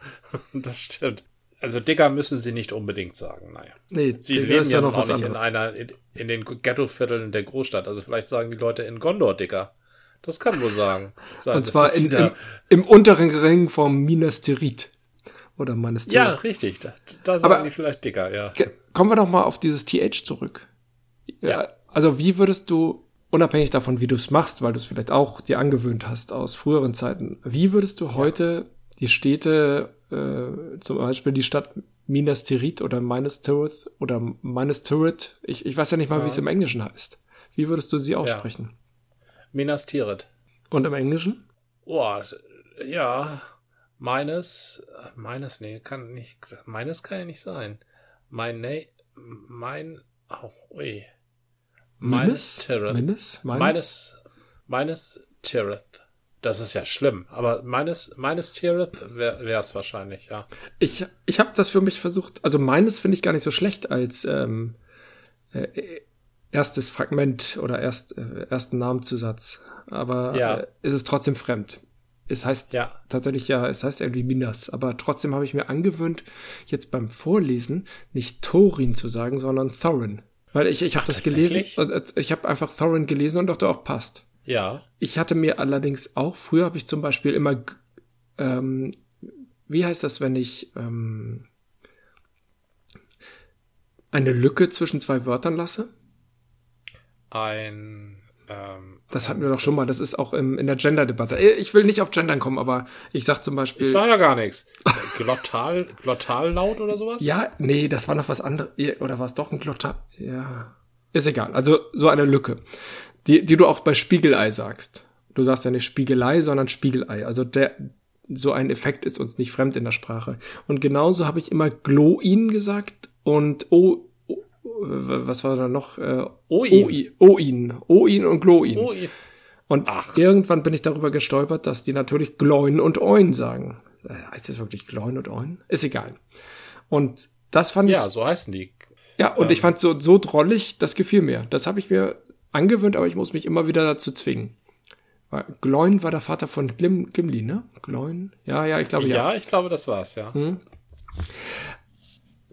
das stimmt. Also Digger müssen sie nicht unbedingt sagen, naja. Nee, sie Digger leben ja noch was nicht in einer, in, in den Ghetto-Vierteln der Großstadt. Also vielleicht sagen die Leute in Gondor Digger. Das kann wohl sagen. sagen Und zwar in, im, im unteren Ring vom Minas Tirith. Oder Minas Tirith. Ja, richtig. Da, da sagen Aber die vielleicht Digger, ja. Kommen wir doch mal auf dieses TH zurück. Ja. Also wie würdest du, unabhängig davon, wie du es machst, weil du es vielleicht auch dir angewöhnt hast aus früheren Zeiten, wie würdest du heute die Städte äh, zum Beispiel die Stadt Minas Tirith oder Minas Tirith oder Minas Tirith. Ich, ich weiß ja nicht mal, ja. wie es im Englischen heißt. Wie würdest du sie aussprechen? Ja. Minas Tirith. Und im Englischen? Oh, ja. Meines, meines, nee, kann nicht, meines kann ja nicht sein. Mein, nee, mein, oh, ui. Meines Tirith. Meines? Meines, Meines Tirith. Das ist ja schlimm, aber meines, meines Tirith wäre es wahrscheinlich, ja. Ich, ich habe das für mich versucht, also meines finde ich gar nicht so schlecht als ähm, äh, erstes Fragment oder erst, äh, ersten Namenzusatz. Aber Ja. äh, es ist trotzdem fremd. Es heißt Ja. tatsächlich ja, es heißt irgendwie Minas, aber trotzdem habe ich mir angewöhnt, jetzt beim Vorlesen nicht Thorin zu sagen, sondern Thorin. Weil ich, ich habe das gelesen, äh, ich habe einfach Thorin gelesen und dachte auch passt. Ja. Ich hatte mir allerdings auch, früher habe ich zum Beispiel immer, ähm, wie heißt das, wenn ich ähm, eine Lücke zwischen zwei Wörtern lasse? Ein, ähm, Das hatten wir doch schon mal, das ist auch im, in der Gender-Debatte. Äh, Ich will nicht auf Gendern kommen, aber ich sag zum Beispiel. ich sag ja gar nichts. Glottal, Glottallaut oder sowas? ja, nee, das war noch was anderes. Oder war es doch ein Glotter? Ja. Ist egal. Also so eine Lücke, die, die du auch bei Spiegelei sagst. Du sagst ja nicht Spiegelei, sondern Spiegelei. Also der, so ein Effekt ist uns nicht fremd in der Sprache. Und genauso habe ich immer Gloin gesagt und O, o was war da noch? Äh, Oin. Oin. Oin. Und Gloin. Und Ach. irgendwann bin ich darüber gestolpert, dass die natürlich Gloin und Oin sagen. Äh, Heißt das wirklich Gloin und Oin? Ist egal. Und das fand ja, ich, so heißen die. ja, und ich fand so, so drollig, das gefiel mir. Das habe ich mir angewöhnt, aber ich muss mich immer wieder dazu zwingen. Weil Gloin war der Vater von Glim, Gimli, ne? Gloin? Ja, ja, ich glaube ja. Ja, ich glaube, das war's, ja.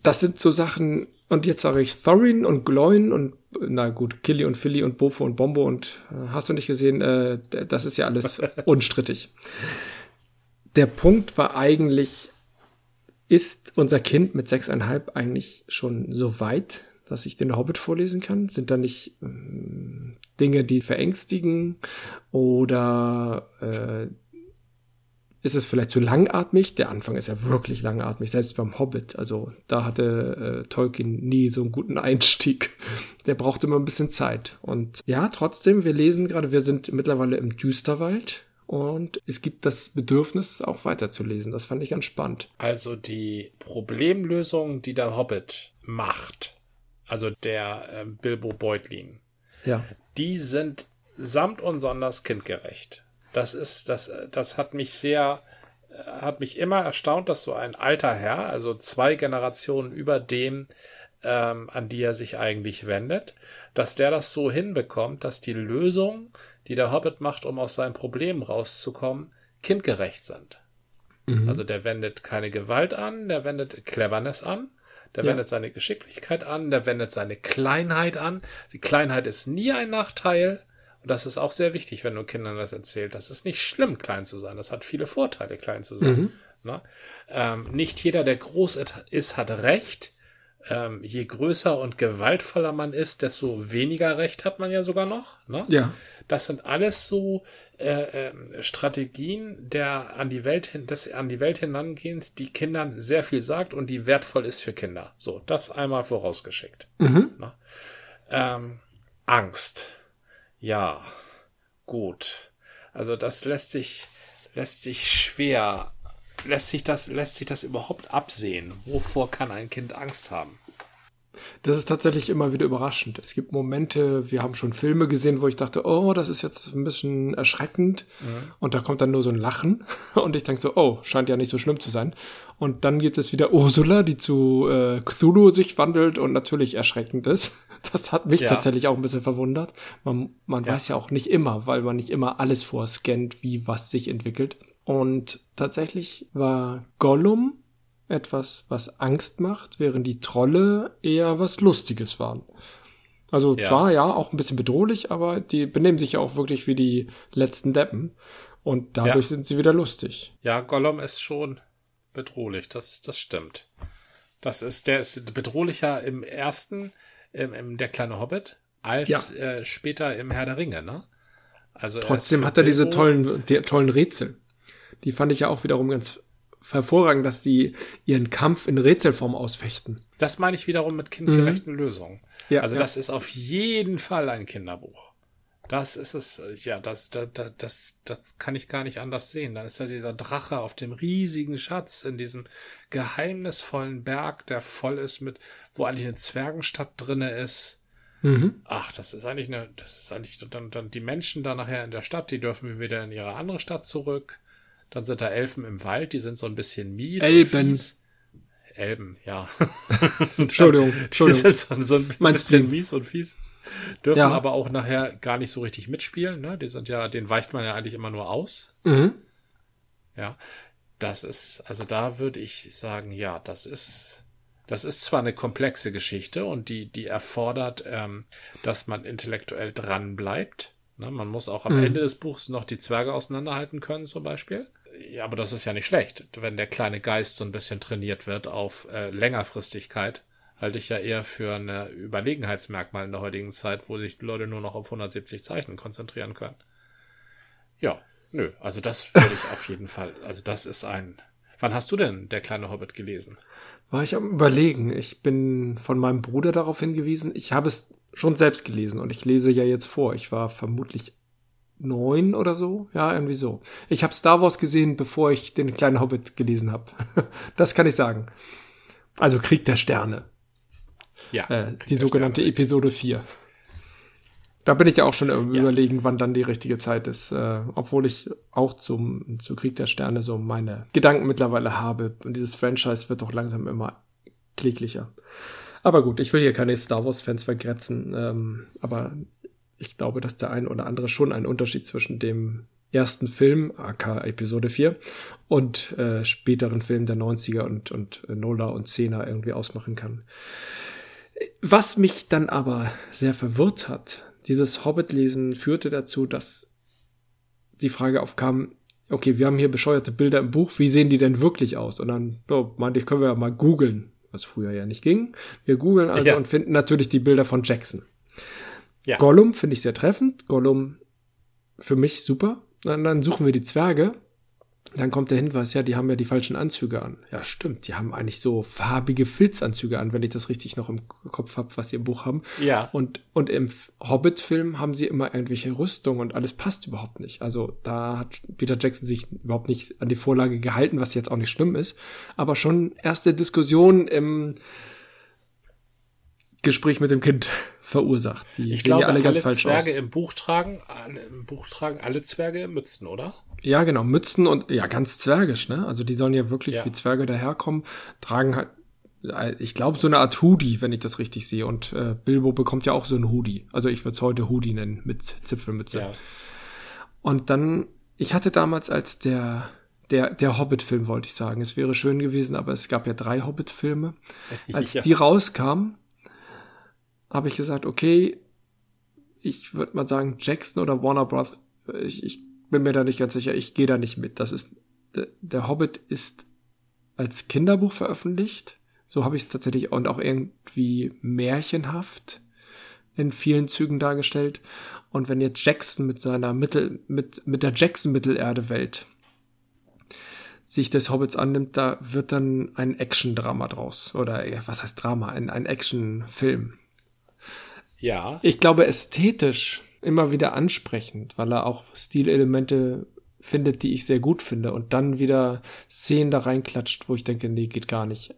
Das sind so Sachen, und jetzt sage ich Thorin und Gloin und, na gut, Killy und Philly und Bofo und Bombo und äh, hast du nicht gesehen, äh, das ist ja alles unstrittig. Der Punkt war eigentlich, ist unser Kind mit sechseinhalb eigentlich schon so weit, dass ich den Hobbit vorlesen kann? Sind da nicht ähm, Dinge, die verängstigen oder äh, ist es vielleicht zu langatmig? Der Anfang ist ja wirklich langatmig, selbst beim Hobbit. Also da hatte äh, Tolkien nie so einen guten Einstieg. Der braucht immer ein bisschen Zeit. Und ja, trotzdem, wir lesen gerade, wir sind mittlerweile im Düsterwald und es gibt das Bedürfnis, auch weiterzulesen. Das fand ich ganz spannend. Also die Problemlösung, die der Hobbit macht, also der äh, Bilbo Beutlin, Ja. die sind samt und sonders kindgerecht. Das ist, das, das hat mich sehr, äh, hat mich immer erstaunt, dass so ein alter Herr, also zwei Generationen über dem, ähm, an die er sich eigentlich wendet, dass der das so hinbekommt, dass die Lösungen, die der Hobbit macht, um aus seinem Problem rauszukommen, kindgerecht sind. Also der wendet keine Gewalt an, der wendet Cleverness an, der Ja. wendet seine Geschicklichkeit an, der wendet seine Kleinheit an. Die Kleinheit ist nie ein Nachteil. Und das ist auch sehr wichtig, wenn du Kindern das erzählst. Das ist nicht schlimm, klein zu sein. Das hat viele Vorteile, klein zu sein. Ne? Ähm, nicht jeder, der groß ist, hat Recht. Ähm, je größer und gewaltvoller man ist, desto weniger Recht hat man ja sogar noch. Ne? Ja. Das sind alles so äh, ähm, Strategien der an die Welt hin, des an die Welt hinangehens, die Kindern sehr viel sagt und die wertvoll ist für Kinder. So, das einmal vorausgeschickt. Na? Ähm, Angst. Ja, gut. Also das lässt sich lässt sich schwer lässt sich das lässt sich das überhaupt absehen. Wovor kann ein Kind Angst haben? Das ist tatsächlich immer wieder überraschend. Es gibt Momente, wir haben schon Filme gesehen, wo ich dachte, oh, das ist jetzt ein bisschen erschreckend. Und da kommt dann nur so ein Lachen. Und ich denke so, oh, scheint ja nicht so schlimm zu sein. Und dann gibt es wieder Ursula, die zu äh, Cthulhu sich wandelt und natürlich erschreckend ist. Das hat mich Ja. tatsächlich auch ein bisschen verwundert. Man, man Ja. weiß ja auch nicht immer, weil man nicht immer alles vorscannt, wie was sich entwickelt. Und tatsächlich war Gollum etwas, was Angst macht, während die Trolle eher was Lustiges waren. Also Ja. zwar ja auch ein bisschen bedrohlich, aber die benehmen sich ja auch wirklich wie die letzten Deppen. Und dadurch Ja. sind sie wieder lustig. Ja, Gollum ist schon bedrohlich, das, das stimmt. Das ist, der ist bedrohlicher im ersten, im, im Der kleine Hobbit, als äh, später im Herr der Ringe, ne? Also Trotzdem hat er diese tollen, die, tollen Rätsel. Die fand ich ja auch wiederum ganz hervorragend, dass die ihren Kampf in Rätselform ausfechten. Das meine ich wiederum mit kindgerechten Lösungen. Ja, also ja. das ist auf jeden Fall ein Kinderbuch. Das ist es, ja, das, das, das, das, das kann ich gar nicht anders sehen. Da ist ja dieser Drache auf dem riesigen Schatz in diesem geheimnisvollen Berg, der voll ist mit, wo eigentlich eine Zwergenstadt drinne ist. Mhm. Ach, das ist eigentlich eine, das ist eigentlich dann, dann die Menschen da nachher in der Stadt, die dürfen wieder in ihre andere Stadt zurück. Dann sind da Elfen im Wald, die sind so ein bisschen mies. Elben. Elben, ja. Entschuldigung, Entschuldigung. Die sind so, ein bisschen mies und fies. Dürfen ja. aber auch nachher gar nicht so richtig mitspielen, ne? Die sind ja, den weicht man ja eigentlich immer nur aus. Mhm. Ja. Das ist, also da würde ich sagen, ja, das ist, das ist zwar eine komplexe Geschichte und die, die erfordert, ähm, dass man intellektuell dran bleibt. Ne? Man muss auch am mhm. Ende des Buchs noch die Zwerge auseinanderhalten können, zum Beispiel. Ja, aber das ist ja nicht schlecht, wenn der kleine Geist so ein bisschen trainiert wird auf äh, Längerfristigkeit halte ich ja eher für ein Überlegenheitsmerkmal in der heutigen Zeit, wo sich die Leute nur noch auf 170 Zeichen konzentrieren können. Ja, nö, also das würde ich auf jeden Fall, also das ist ein. Wann hast du denn der kleine Hobbit gelesen? War ich am überlegen. Ich bin von meinem Bruder darauf hingewiesen. Ich habe es schon selbst gelesen und ich lese ja jetzt vor. Ich war vermutlich neun oder so. Ja, irgendwie so. Ich habe Star Wars gesehen, bevor ich den kleinen Hobbit gelesen habe. das kann ich sagen. Also Krieg der Sterne. Ja. Äh, die sogenannte Sterne. Episode 4. Da bin ich ja auch schon ja. überlegen, wann dann die richtige Zeit ist. Äh, obwohl ich auch zum, zu Krieg der Sterne so meine Gedanken mittlerweile habe. Und dieses Franchise wird doch langsam immer kläglicher. Aber gut, ich will hier keine Star Wars-Fans vergrätzen. Ähm, aber ich glaube, dass der ein oder andere schon einen Unterschied zwischen dem ersten Film, AK Episode 4, und äh, späteren Filmen der 90er und, und äh, Nola und Zehner irgendwie ausmachen kann. Was mich dann aber sehr verwirrt hat, dieses Hobbit-Lesen führte dazu, dass die Frage aufkam, okay, wir haben hier bescheuerte Bilder im Buch, wie sehen die denn wirklich aus? Und dann oh, meinte ich, können wir ja mal googeln, was früher ja nicht ging. Wir googeln also ja. und finden natürlich die Bilder von Jackson. Ja. Gollum finde ich sehr treffend. Gollum für mich super. Dann, dann suchen wir die Zwerge dann kommt der Hinweis, ja, die haben ja die falschen Anzüge an. Ja, stimmt, die haben eigentlich so farbige Filzanzüge an, wenn ich das richtig noch im Kopf habe, was sie im Buch haben. Ja. Und, und im Hobbit-Film haben sie immer irgendwelche Rüstungen und alles passt überhaupt nicht. Also da hat Peter Jackson sich überhaupt nicht an die Vorlage gehalten, was jetzt auch nicht schlimm ist. Aber schon erste Diskussion im Gespräch mit dem Kind verursacht. Die ich glaube, alle, ganz alle falsch Zwerge aus. im Buch tragen, im Buch tragen alle Zwerge Mützen, oder? Ja, genau, Mützen und ja, ganz zwergisch, ne? Also die sollen ja wirklich ja. wie Zwerge daherkommen, tragen halt, äh, ich glaube, so eine Art Hoodie, wenn ich das richtig sehe. Und äh, Bilbo bekommt ja auch so ein Hoodie. Also ich würde es heute Hoodie nennen, mit Zipfelmütze. Ja. Und dann, ich hatte damals als der, der, der Hobbit-Film, wollte ich sagen. Es wäre schön gewesen, aber es gab ja drei Hobbit-Filme. Als ja. die rauskamen, habe ich gesagt, okay, ich würde mal sagen, Jackson oder Warner Bros. Ich, ich bin mir da nicht ganz sicher. Ich gehe da nicht mit. Das ist der Hobbit ist als Kinderbuch veröffentlicht. So habe ich es tatsächlich und auch irgendwie märchenhaft in vielen Zügen dargestellt. Und wenn jetzt Jackson mit seiner Mittel, mit, mit der Jackson-Mittelerde-Welt sich des Hobbits annimmt, da wird dann ein Action-Drama draus. Oder was heißt Drama? Ein, ein Action-Film. Ja. Ich glaube, ästhetisch immer wieder ansprechend, weil er auch Stilelemente findet, die ich sehr gut finde und dann wieder Szenen da reinklatscht, wo ich denke, nee, geht gar nicht.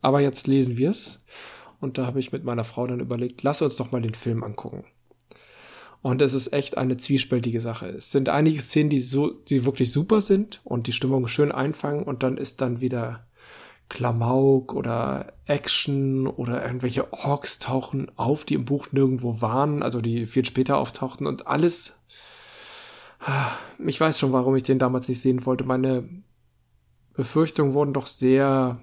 Aber jetzt lesen wir es und da habe ich mit meiner Frau dann überlegt, lass uns doch mal den Film angucken. Und es ist echt eine zwiespältige Sache. Es sind einige Szenen, die so, die wirklich super sind und die Stimmung schön einfangen und dann ist dann wieder Klamauk oder Action oder irgendwelche Orks tauchen auf, die im Buch nirgendwo waren, also die viel später auftauchten und alles. Ich weiß schon, warum ich den damals nicht sehen wollte. Meine Befürchtungen wurden doch sehr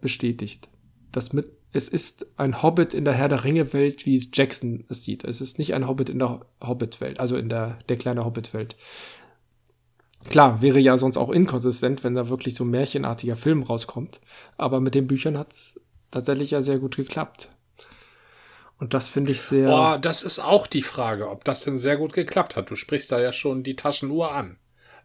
bestätigt. Das mit, es ist ein Hobbit in der Herr der Ringe Welt, wie Jackson es sieht. Es ist nicht ein Hobbit in der Hobbit Welt, also in der, der kleine Hobbit Welt. Klar, wäre ja sonst auch inkonsistent, wenn da wirklich so ein märchenartiger Film rauskommt. Aber mit den Büchern hat's tatsächlich ja sehr gut geklappt. Und das finde ich sehr. Oh, das ist auch die Frage, ob das denn sehr gut geklappt hat. Du sprichst da ja schon die Taschenuhr an.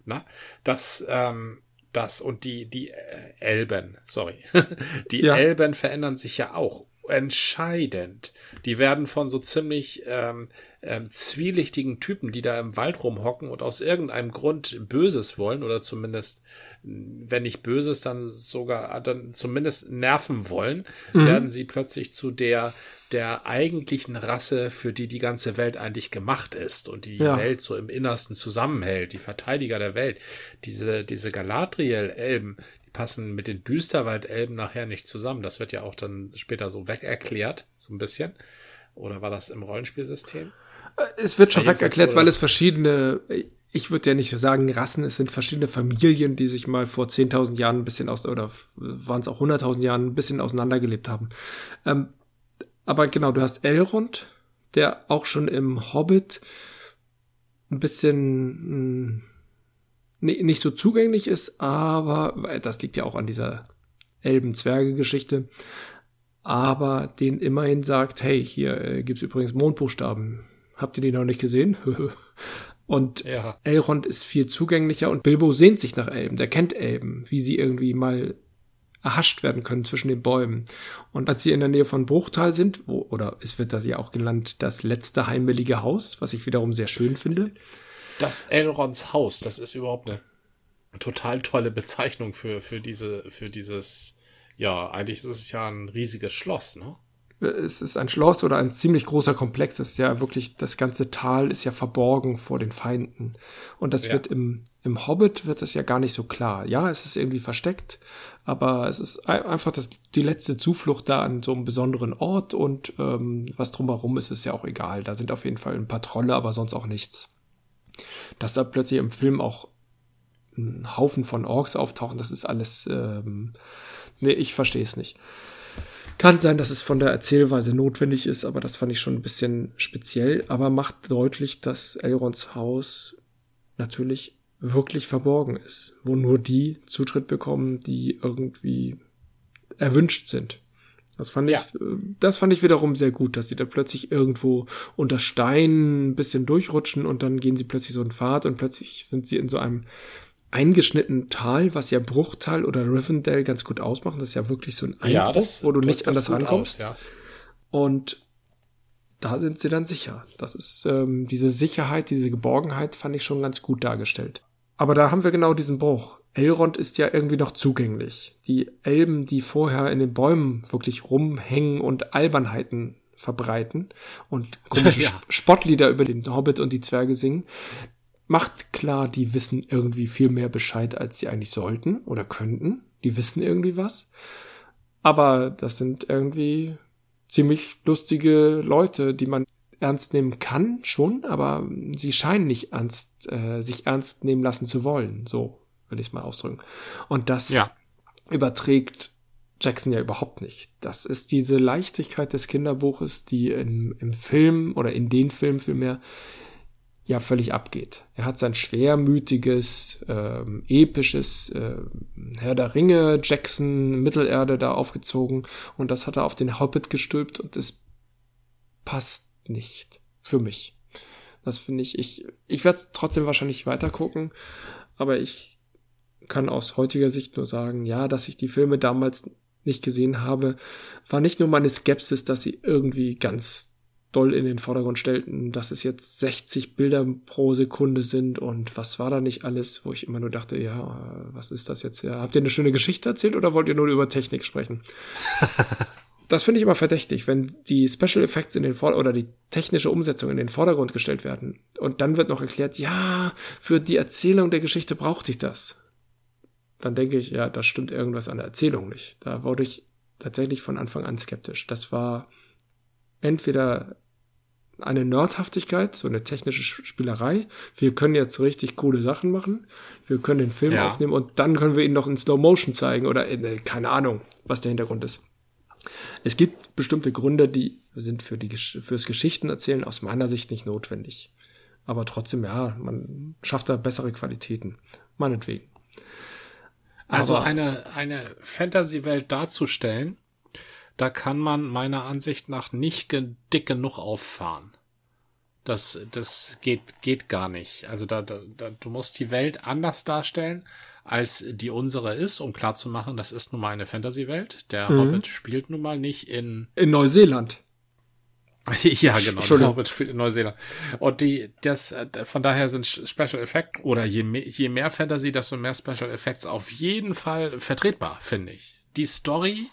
Na? Das, ähm, das und die, die äh, Elben, sorry. die ja. Elben verändern sich ja auch entscheidend. Die werden von so ziemlich ähm, ähm, zwielichtigen Typen, die da im Wald rumhocken und aus irgendeinem Grund Böses wollen oder zumindest, wenn nicht Böses, dann sogar dann zumindest nerven wollen, mhm. werden sie plötzlich zu der der eigentlichen Rasse, für die die ganze Welt eigentlich gemacht ist und die ja. Welt so im Innersten zusammenhält, die Verteidiger der Welt. Diese, diese Galadriel-Elben, passen mit den Düsterwald-Elben nachher nicht zusammen. Das wird ja auch dann später so weg erklärt, so ein bisschen. Oder war das im Rollenspielsystem? Äh, es wird schon weg erklärt, weil es verschiedene, ich würde ja nicht sagen Rassen, es sind verschiedene Familien, die sich mal vor 10.000 Jahren ein bisschen aus, oder waren es auch 100.000 Jahren ein bisschen auseinandergelebt haben. Ähm, aber genau, du hast Elrond, der auch schon im Hobbit ein bisschen hm, nicht so zugänglich ist, aber das liegt ja auch an dieser Elben-Zwerge-Geschichte aber den immerhin sagt, hey, hier äh, gibt's übrigens Mondbuchstaben. Habt ihr die noch nicht gesehen? und ja. Elrond ist viel zugänglicher und Bilbo sehnt sich nach Elben. Der kennt Elben, wie sie irgendwie mal erhascht werden können zwischen den Bäumen. Und als sie in der Nähe von Bruchtal sind, wo, oder es wird das ja auch genannt, das letzte heimelige Haus, was ich wiederum sehr schön finde. Das Elronds Haus, das ist überhaupt eine total tolle Bezeichnung für, für diese, für dieses, ja, eigentlich ist es ja ein riesiges Schloss, ne? Es ist ein Schloss oder ein ziemlich großer Komplex. Das ist ja wirklich, das ganze Tal ist ja verborgen vor den Feinden. Und das ja. wird im, im Hobbit wird das ja gar nicht so klar. Ja, es ist irgendwie versteckt, aber es ist einfach das, die letzte Zuflucht da an so einem besonderen Ort und ähm, was drumherum ist, ist ja auch egal. Da sind auf jeden Fall ein paar Trolle, aber sonst auch nichts. Dass da plötzlich im Film auch ein Haufen von Orks auftauchen, das ist alles ähm, Nee, ich verstehe es nicht. Kann sein, dass es von der Erzählweise notwendig ist, aber das fand ich schon ein bisschen speziell, aber macht deutlich, dass Elrons Haus natürlich wirklich verborgen ist, wo nur die Zutritt bekommen, die irgendwie erwünscht sind. Das fand ja. ich, äh, das fand ich wiederum sehr gut, dass sie da plötzlich irgendwo unter Steinen ein bisschen durchrutschen und dann gehen sie plötzlich so einen Pfad und plötzlich sind sie in so einem eingeschnittenen Tal, was ja Bruchtal oder Rivendell ganz gut ausmachen. Das ist ja wirklich so ein Einbruch, ja, wo du nicht anders rankommst. Aus, ja. Und da sind sie dann sicher. Das ist ähm, diese Sicherheit, diese Geborgenheit fand ich schon ganz gut dargestellt. Aber da haben wir genau diesen Bruch. Elrond ist ja irgendwie noch zugänglich. Die Elben, die vorher in den Bäumen wirklich rumhängen und Albernheiten verbreiten und komische ja. Spottlieder über den Hobbit und die Zwerge singen, macht klar, die wissen irgendwie viel mehr Bescheid, als sie eigentlich sollten oder könnten. Die wissen irgendwie was. Aber das sind irgendwie ziemlich lustige Leute, die man ernst nehmen kann, schon, aber sie scheinen nicht ernst, äh, sich ernst nehmen lassen zu wollen. So will ich es mal ausdrücken. Und das ja. überträgt Jackson ja überhaupt nicht. Das ist diese Leichtigkeit des Kinderbuches, die in, im Film oder in den Filmen vielmehr ja völlig abgeht. Er hat sein schwermütiges, ähm, episches äh, Herr der Ringe, Jackson, Mittelerde da aufgezogen und das hat er auf den Hobbit gestülpt und es passt nicht für mich. Das finde ich, ich, ich werde trotzdem wahrscheinlich weiter gucken, aber ich kann aus heutiger Sicht nur sagen, ja, dass ich die Filme damals nicht gesehen habe, war nicht nur meine Skepsis, dass sie irgendwie ganz doll in den Vordergrund stellten, dass es jetzt 60 Bilder pro Sekunde sind und was war da nicht alles, wo ich immer nur dachte, ja, was ist das jetzt? Ja, habt ihr eine schöne Geschichte erzählt oder wollt ihr nur über Technik sprechen? das finde ich immer verdächtig, wenn die Special Effects in den Vor oder die technische Umsetzung in den Vordergrund gestellt werden und dann wird noch erklärt, ja, für die Erzählung der Geschichte brauchte ich das. Dann denke ich, ja, da stimmt irgendwas an der Erzählung nicht. Da wurde ich tatsächlich von Anfang an skeptisch. Das war entweder eine Nerdhaftigkeit, so eine technische Spielerei. Wir können jetzt richtig coole Sachen machen. Wir können den Film ja. aufnehmen und dann können wir ihn noch in Slow Motion zeigen oder in, äh, keine Ahnung, was der Hintergrund ist. Es gibt bestimmte Gründe, die sind für die, fürs Geschichtenerzählen aus meiner Sicht nicht notwendig. Aber trotzdem, ja, man schafft da bessere Qualitäten. Meinetwegen. Also Aber eine, eine Fantasy-Welt darzustellen, da kann man meiner Ansicht nach nicht dick genug auffahren. Das, das geht, geht gar nicht. Also da, da, da, du musst die Welt anders darstellen, als die unsere ist, um klarzumachen, das ist nun mal eine Fantasy-Welt. Der mhm. Hobbit spielt nun mal nicht in. In Neuseeland. ja, genau. Hobbit spielt in Neuseeland. Und die, das, äh, von daher sind Special Effects oder je mehr, je mehr Fantasy, desto mehr Special Effects auf jeden Fall vertretbar, finde ich. Die Story,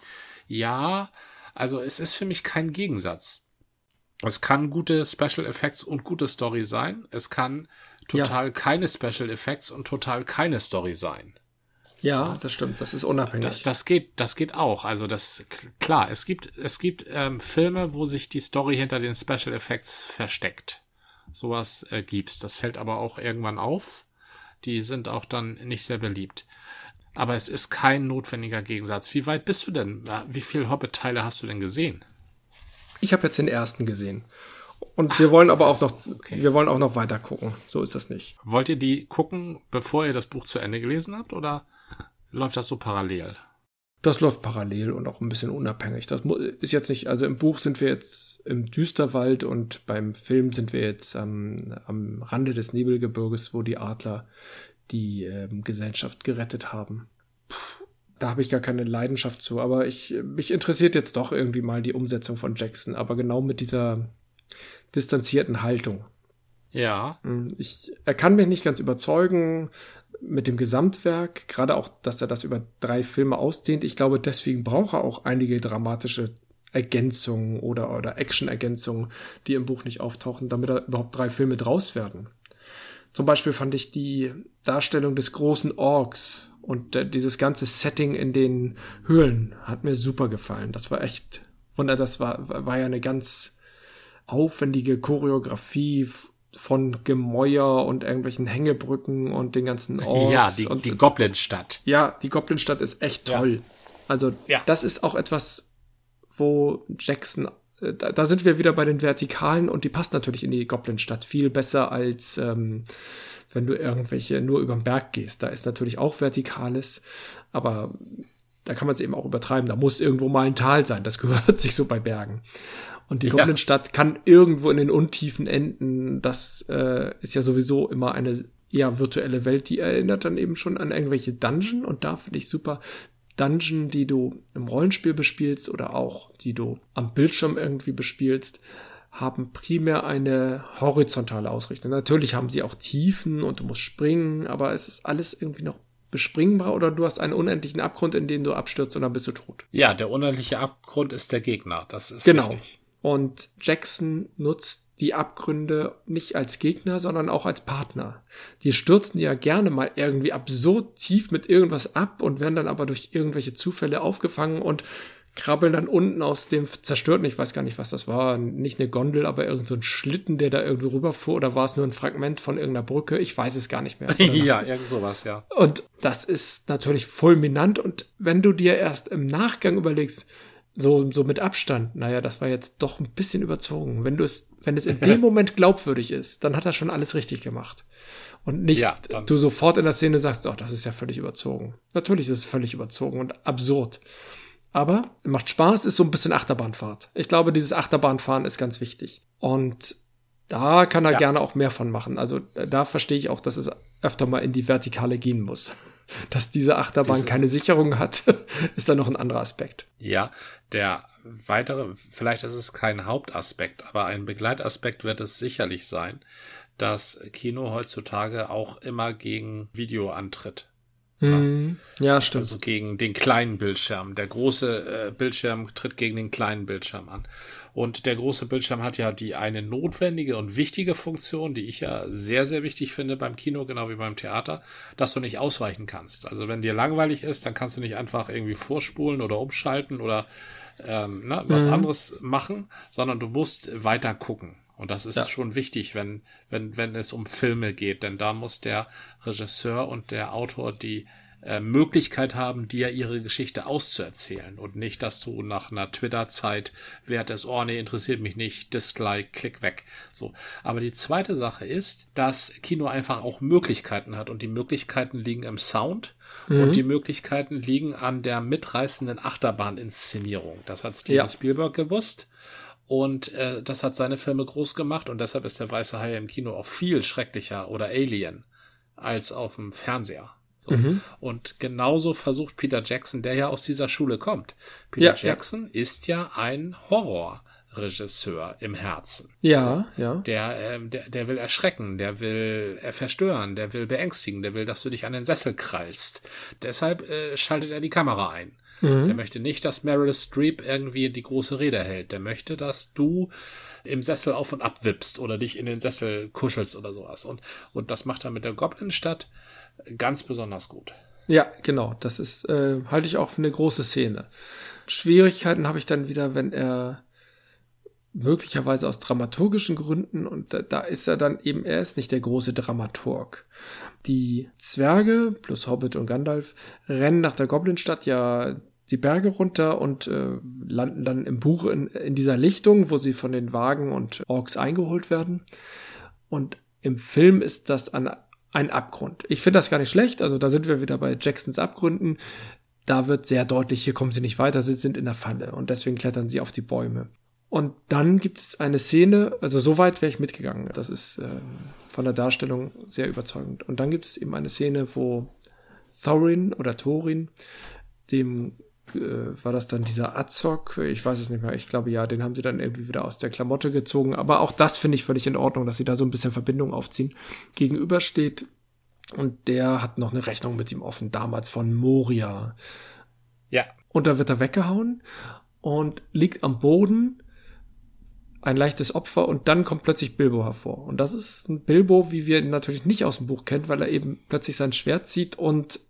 ja, also es ist für mich kein Gegensatz. Es kann gute Special Effects und gute Story sein. Es kann total ja. keine Special Effects und total keine Story sein. Ja, das stimmt. Das ist unabhängig. Das, das geht, das geht auch. Also das klar. Es gibt, es gibt ähm, Filme, wo sich die Story hinter den Special Effects versteckt. Sowas äh, gibt's. Das fällt aber auch irgendwann auf. Die sind auch dann nicht sehr beliebt. Aber es ist kein notwendiger Gegensatz. Wie weit bist du denn? Wie viele Hobbit-Teile hast du denn gesehen? Ich habe jetzt den ersten gesehen. Und Ach, wir wollen aber auch noch, okay. wir wollen auch noch weiter gucken. So ist das nicht. Wollt ihr die gucken, bevor ihr das Buch zu Ende gelesen habt, oder läuft das so parallel? Das läuft parallel und auch ein bisschen unabhängig. Das ist jetzt nicht, also im Buch sind wir jetzt im Düsterwald und beim Film sind wir jetzt am, am Rande des Nebelgebirges, wo die Adler die ähm, Gesellschaft gerettet haben. Puh, da habe ich gar keine Leidenschaft zu, aber ich, mich interessiert jetzt doch irgendwie mal die Umsetzung von Jackson, aber genau mit dieser distanzierten Haltung. Ja. Hm, ich, er kann mich nicht ganz überzeugen mit dem Gesamtwerk, gerade auch, dass er das über drei Filme ausdehnt. Ich glaube, deswegen braucht er auch einige dramatische Ergänzungen oder, oder Action-Ergänzungen, die im Buch nicht auftauchen, damit da überhaupt drei Filme draus werden. Zum Beispiel fand ich die Darstellung des großen Orks und dieses ganze Setting in den Höhlen hat mir super gefallen. Das war echt, wunder, das war, war ja eine ganz aufwendige Choreografie von Gemäuer und irgendwelchen Hängebrücken und den ganzen Orks. Ja, die, und, die Goblinstadt. Ja, die Goblinstadt ist echt toll. Ja. Also, ja. das ist auch etwas, wo Jackson, äh, da, da, sind wir wieder bei den Vertikalen und die passt natürlich in die Goblinstadt viel besser als ähm, wenn du irgendwelche nur über den Berg gehst. Da ist natürlich auch Vertikales, aber da kann man es eben auch übertreiben. Da muss irgendwo mal ein Tal sein. Das gehört sich so bei Bergen. Und die Goblinstadt kann irgendwo in den Untiefen enden. Das äh, ist ja sowieso immer eine eher virtuelle Welt, die erinnert dann eben schon an irgendwelche Dungeon. Und da finde ich super Dungeon, die du im Rollenspiel bespielst oder auch die du am Bildschirm irgendwie bespielst, haben primär eine horizontale Ausrichtung. Natürlich haben sie auch Tiefen und du musst springen, aber es ist alles irgendwie noch bespringbar oder du hast einen unendlichen Abgrund, in den du abstürzt und dann bist du tot. Ja, der unendliche Abgrund ist der Gegner. Das ist genau. richtig. Und Jackson nutzt die Abgründe nicht als Gegner, sondern auch als Partner. Die stürzen ja gerne mal irgendwie absurd tief mit irgendwas ab und werden dann aber durch irgendwelche Zufälle aufgefangen und krabbeln dann unten aus dem zerstörten, ich weiß gar nicht, was das war, nicht eine Gondel, aber irgendein so Schlitten, der da irgendwie rüberfuhr, oder war es nur ein Fragment von irgendeiner Brücke? Ich weiß es gar nicht mehr. ja, irgend sowas, ja. Und das ist natürlich fulminant und wenn du dir erst im Nachgang überlegst, so, so mit Abstand, naja, das war jetzt doch ein bisschen überzogen. Wenn du es, wenn es in dem Moment glaubwürdig ist, dann hat er schon alles richtig gemacht. Und nicht ja, du sofort in der Szene sagst, oh, das ist ja völlig überzogen. Natürlich ist es völlig überzogen und absurd. Aber macht Spaß, ist so ein bisschen Achterbahnfahrt. Ich glaube, dieses Achterbahnfahren ist ganz wichtig. Und da kann er ja. gerne auch mehr von machen. Also da verstehe ich auch, dass es öfter mal in die Vertikale gehen muss. Dass diese Achterbahn Dieses keine Sicherung hat, ist dann noch ein anderer Aspekt. Ja, der weitere, vielleicht ist es kein Hauptaspekt, aber ein Begleitaspekt wird es sicherlich sein, dass Kino heutzutage auch immer gegen Video antritt. Mhm. Ja, stimmt. Also gegen den kleinen Bildschirm. Der große äh, Bildschirm tritt gegen den kleinen Bildschirm an. Und der große Bildschirm hat ja die eine notwendige und wichtige Funktion, die ich ja sehr, sehr wichtig finde beim Kino, genau wie beim Theater, dass du nicht ausweichen kannst. Also wenn dir langweilig ist, dann kannst du nicht einfach irgendwie vorspulen oder umschalten oder ähm, na, was mhm. anderes machen, sondern du musst weiter gucken. Und das ist ja. schon wichtig, wenn, wenn, wenn es um Filme geht, denn da muss der Regisseur und der Autor die äh, Möglichkeit haben, dir ihre Geschichte auszuerzählen und nicht, dass du nach einer Twitter-Zeit wertest, oh nee, interessiert mich nicht, Dislike, klick weg. So. Aber die zweite Sache ist, dass Kino einfach auch Möglichkeiten hat und die Möglichkeiten liegen im Sound mhm. und die Möglichkeiten liegen an der mitreißenden Achterbahninszenierung. Das hat Steven ja. Spielberg gewusst. Und äh, das hat seine Filme groß gemacht und deshalb ist der Weiße Hai im Kino auch viel schrecklicher oder Alien als auf dem Fernseher. So. Mhm. Und genauso versucht Peter Jackson, der ja aus dieser Schule kommt. Peter ja, Jackson ja. ist ja ein Horror. Regisseur im Herzen. Ja, ja. Der, ähm, der, der will erschrecken, der will äh, verstören, der will beängstigen, der will, dass du dich an den Sessel krallst. Deshalb äh, schaltet er die Kamera ein. Mhm. Der möchte nicht, dass Meryl Streep irgendwie die große Rede hält. Der möchte, dass du im Sessel auf und ab wippst oder dich in den Sessel kuschelst oder sowas. Und, und das macht er mit der Goblin-Stadt ganz besonders gut. Ja, genau. Das ist, äh, halte ich auch für eine große Szene. Schwierigkeiten habe ich dann wieder, wenn er möglicherweise aus dramaturgischen Gründen und da, da, ist er dann eben, er ist nicht der große Dramaturg. Die Zwerge plus Hobbit und Gandalf rennen nach der Goblinstadt ja die Berge runter und äh, landen dann im Buch in, in dieser Lichtung, wo sie von den Wagen und Orks eingeholt werden. Und im Film ist das an ein Abgrund. Ich finde das gar nicht schlecht. Also da sind wir wieder bei Jacksons Abgründen. Da wird sehr deutlich, hier kommen sie nicht weiter, sie sind in der Falle und deswegen klettern sie auf die Bäume. Und dann gibt es eine Szene, also so weit wäre ich mitgegangen. Das ist äh, von der Darstellung sehr überzeugend. Und dann gibt es eben eine Szene, wo Thorin oder Thorin, dem war das dann dieser Azog, ich weiß es nicht mehr, ich glaube ja, den haben sie dann irgendwie wieder aus der Klamotte gezogen. Aber auch das finde ich völlig in Ordnung, dass sie da so ein bisschen Verbindung aufziehen. Gegenübersteht und der hat noch eine Rechnung mit ihm offen, damals von Moria. Ja. Und da wird er weggehauen und liegt am Boden ein leichtes Opfer und dann kommt plötzlich Bilbo hervor. Und das ist ein Bilbo, wie wir ihn natürlich nicht aus dem Buch kennen, weil er eben plötzlich sein Schwert zieht und äh,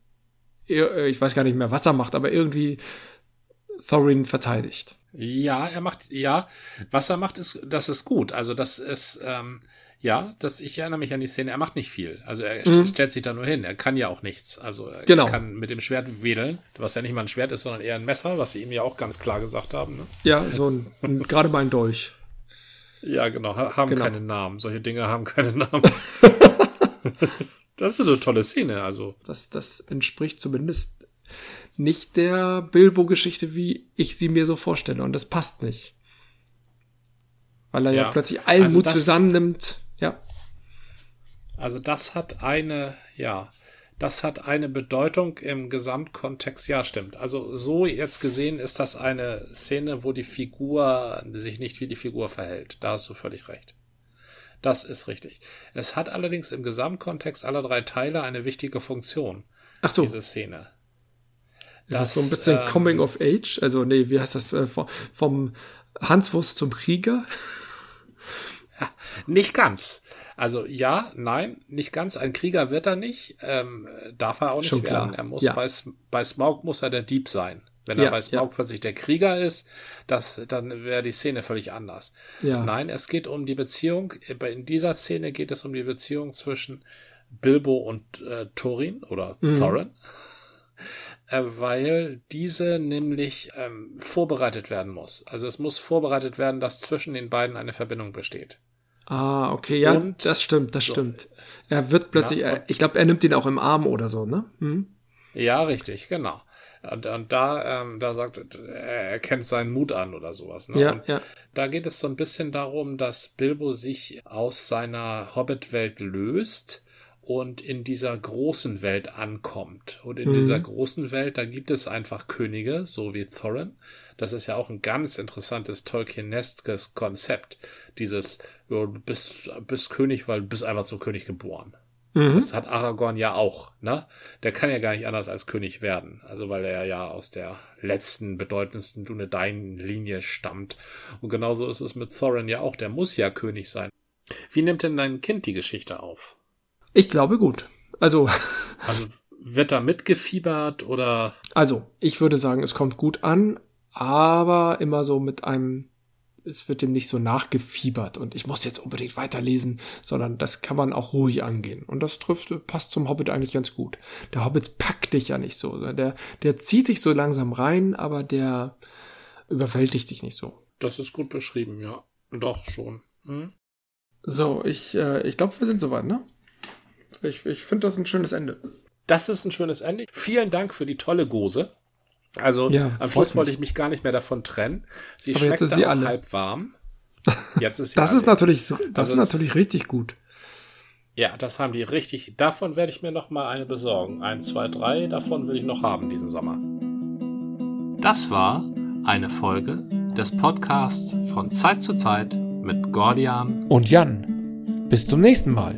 ich weiß gar nicht mehr, was er macht, aber irgendwie Thorin verteidigt. Ja, er macht, ja, was er macht, ist, das ist gut. Also das ist, ähm, ja, das, ich erinnere mich an die Szene, er macht nicht viel. Also er mhm. stellt sich da nur hin. Er kann ja auch nichts. Also er genau. kann mit dem Schwert wedeln, was ja nicht mal ein Schwert ist, sondern eher ein Messer, was sie ihm ja auch ganz klar gesagt haben. Ne? Ja, so ein, ein gerade mal ein Dolch. Ja, genau, haben genau. keine Namen. Solche Dinge haben keine Namen. das ist eine tolle Szene, also. Das, das entspricht zumindest nicht der Bilbo-Geschichte, wie ich sie mir so vorstelle. Und das passt nicht. Weil er ja, ja plötzlich allen also Mut das, zusammennimmt. Ja. Also das hat eine, ja, das hat eine Bedeutung im Gesamtkontext. Ja, stimmt. Also so jetzt gesehen ist das eine Szene, wo die Figur sich nicht wie die Figur verhält. Da hast du völlig recht. Das ist richtig. Es hat allerdings im Gesamtkontext aller drei Teile eine wichtige Funktion. Ach so. Diese Szene. Ist das, das so ein bisschen ähm, Coming of Age? Also, nee, wie heißt das? Äh, vom Hanswurst zum Krieger? Nicht ganz. Also ja, nein, nicht ganz. Ein Krieger wird er nicht. Ähm, darf er auch nicht Schon werden. Klar. Er muss ja. bei, bei Smaug muss er der Dieb sein. Wenn er Ja, bei Smaug ja. plötzlich der Krieger ist, das, dann wäre die Szene völlig anders. Ja. Nein, es geht um die Beziehung. In dieser Szene geht es um die Beziehung zwischen Bilbo und äh, Thorin oder Mhm. Thorin. Äh, weil diese nämlich ähm, vorbereitet werden muss. Also es muss vorbereitet werden, dass zwischen den beiden eine Verbindung besteht. Ah, okay, ja, Und- das stimmt, das so. stimmt. Er wird plötzlich, Ja, er, ich glaube, er nimmt ihn auch im Arm oder so, ne? Hm? Ja, richtig, genau. Und, und da, ähm, da sagt er, er kennt seinen Mut an oder sowas. Ne? Ja, und ja. da geht es so ein bisschen darum, dass Bilbo sich aus seiner Hobbit-Welt löst und in dieser großen Welt ankommt. Und in Mhm. dieser großen Welt, da gibt es einfach Könige, so wie Thorin. Das ist ja auch ein ganz interessantes Tolkien-neskes Konzept. Dieses, ja, du bist, bist König, weil du bist einfach zum König geboren. Mhm. Das hat Aragorn ja auch, ne? Der kann ja gar nicht anders als König werden. Also weil er ja aus der letzten, bedeutendsten Dunedain-Linie stammt. Und genauso ist es mit Thorin ja auch. Der muss ja König sein. Wie nimmt denn dein Kind die Geschichte auf? Ich glaube gut. Also, Also wird da mitgefiebert oder also, ich würde sagen, es kommt gut an, aber immer so mit einem, es wird dem nicht so nachgefiebert und ich muss jetzt unbedingt weiterlesen, sondern das kann man auch ruhig angehen. Und das trifft, passt zum Hobbit eigentlich ganz gut. Der Hobbit packt dich ja nicht so. ne? Der, der zieht dich so langsam rein, aber der überwältigt dich nicht so. das ist gut beschrieben, ja. Doch schon. Hm? So, ich, äh, ich glaube, wir sind soweit, ne? Ich, ich finde das ein schönes Ende. Das ist ein schönes Ende. Vielen Dank für die tolle Gose. Also Ja, am Schluss wollte ich mich gar nicht mehr davon trennen. Sie Aber jetzt schmeckt ist sie auch alle. halb warm. Jetzt ist sie Das alle. ist natürlich, das Also ist natürlich richtig gut. Ja, das haben die richtig. Davon werde ich mir noch mal eine besorgen. Eins, zwei, drei. Davon will ich noch haben diesen Sommer. Das war eine Folge des Podcasts von Zeit zu Zeit mit Gordian und Jan. Bis zum nächsten Mal.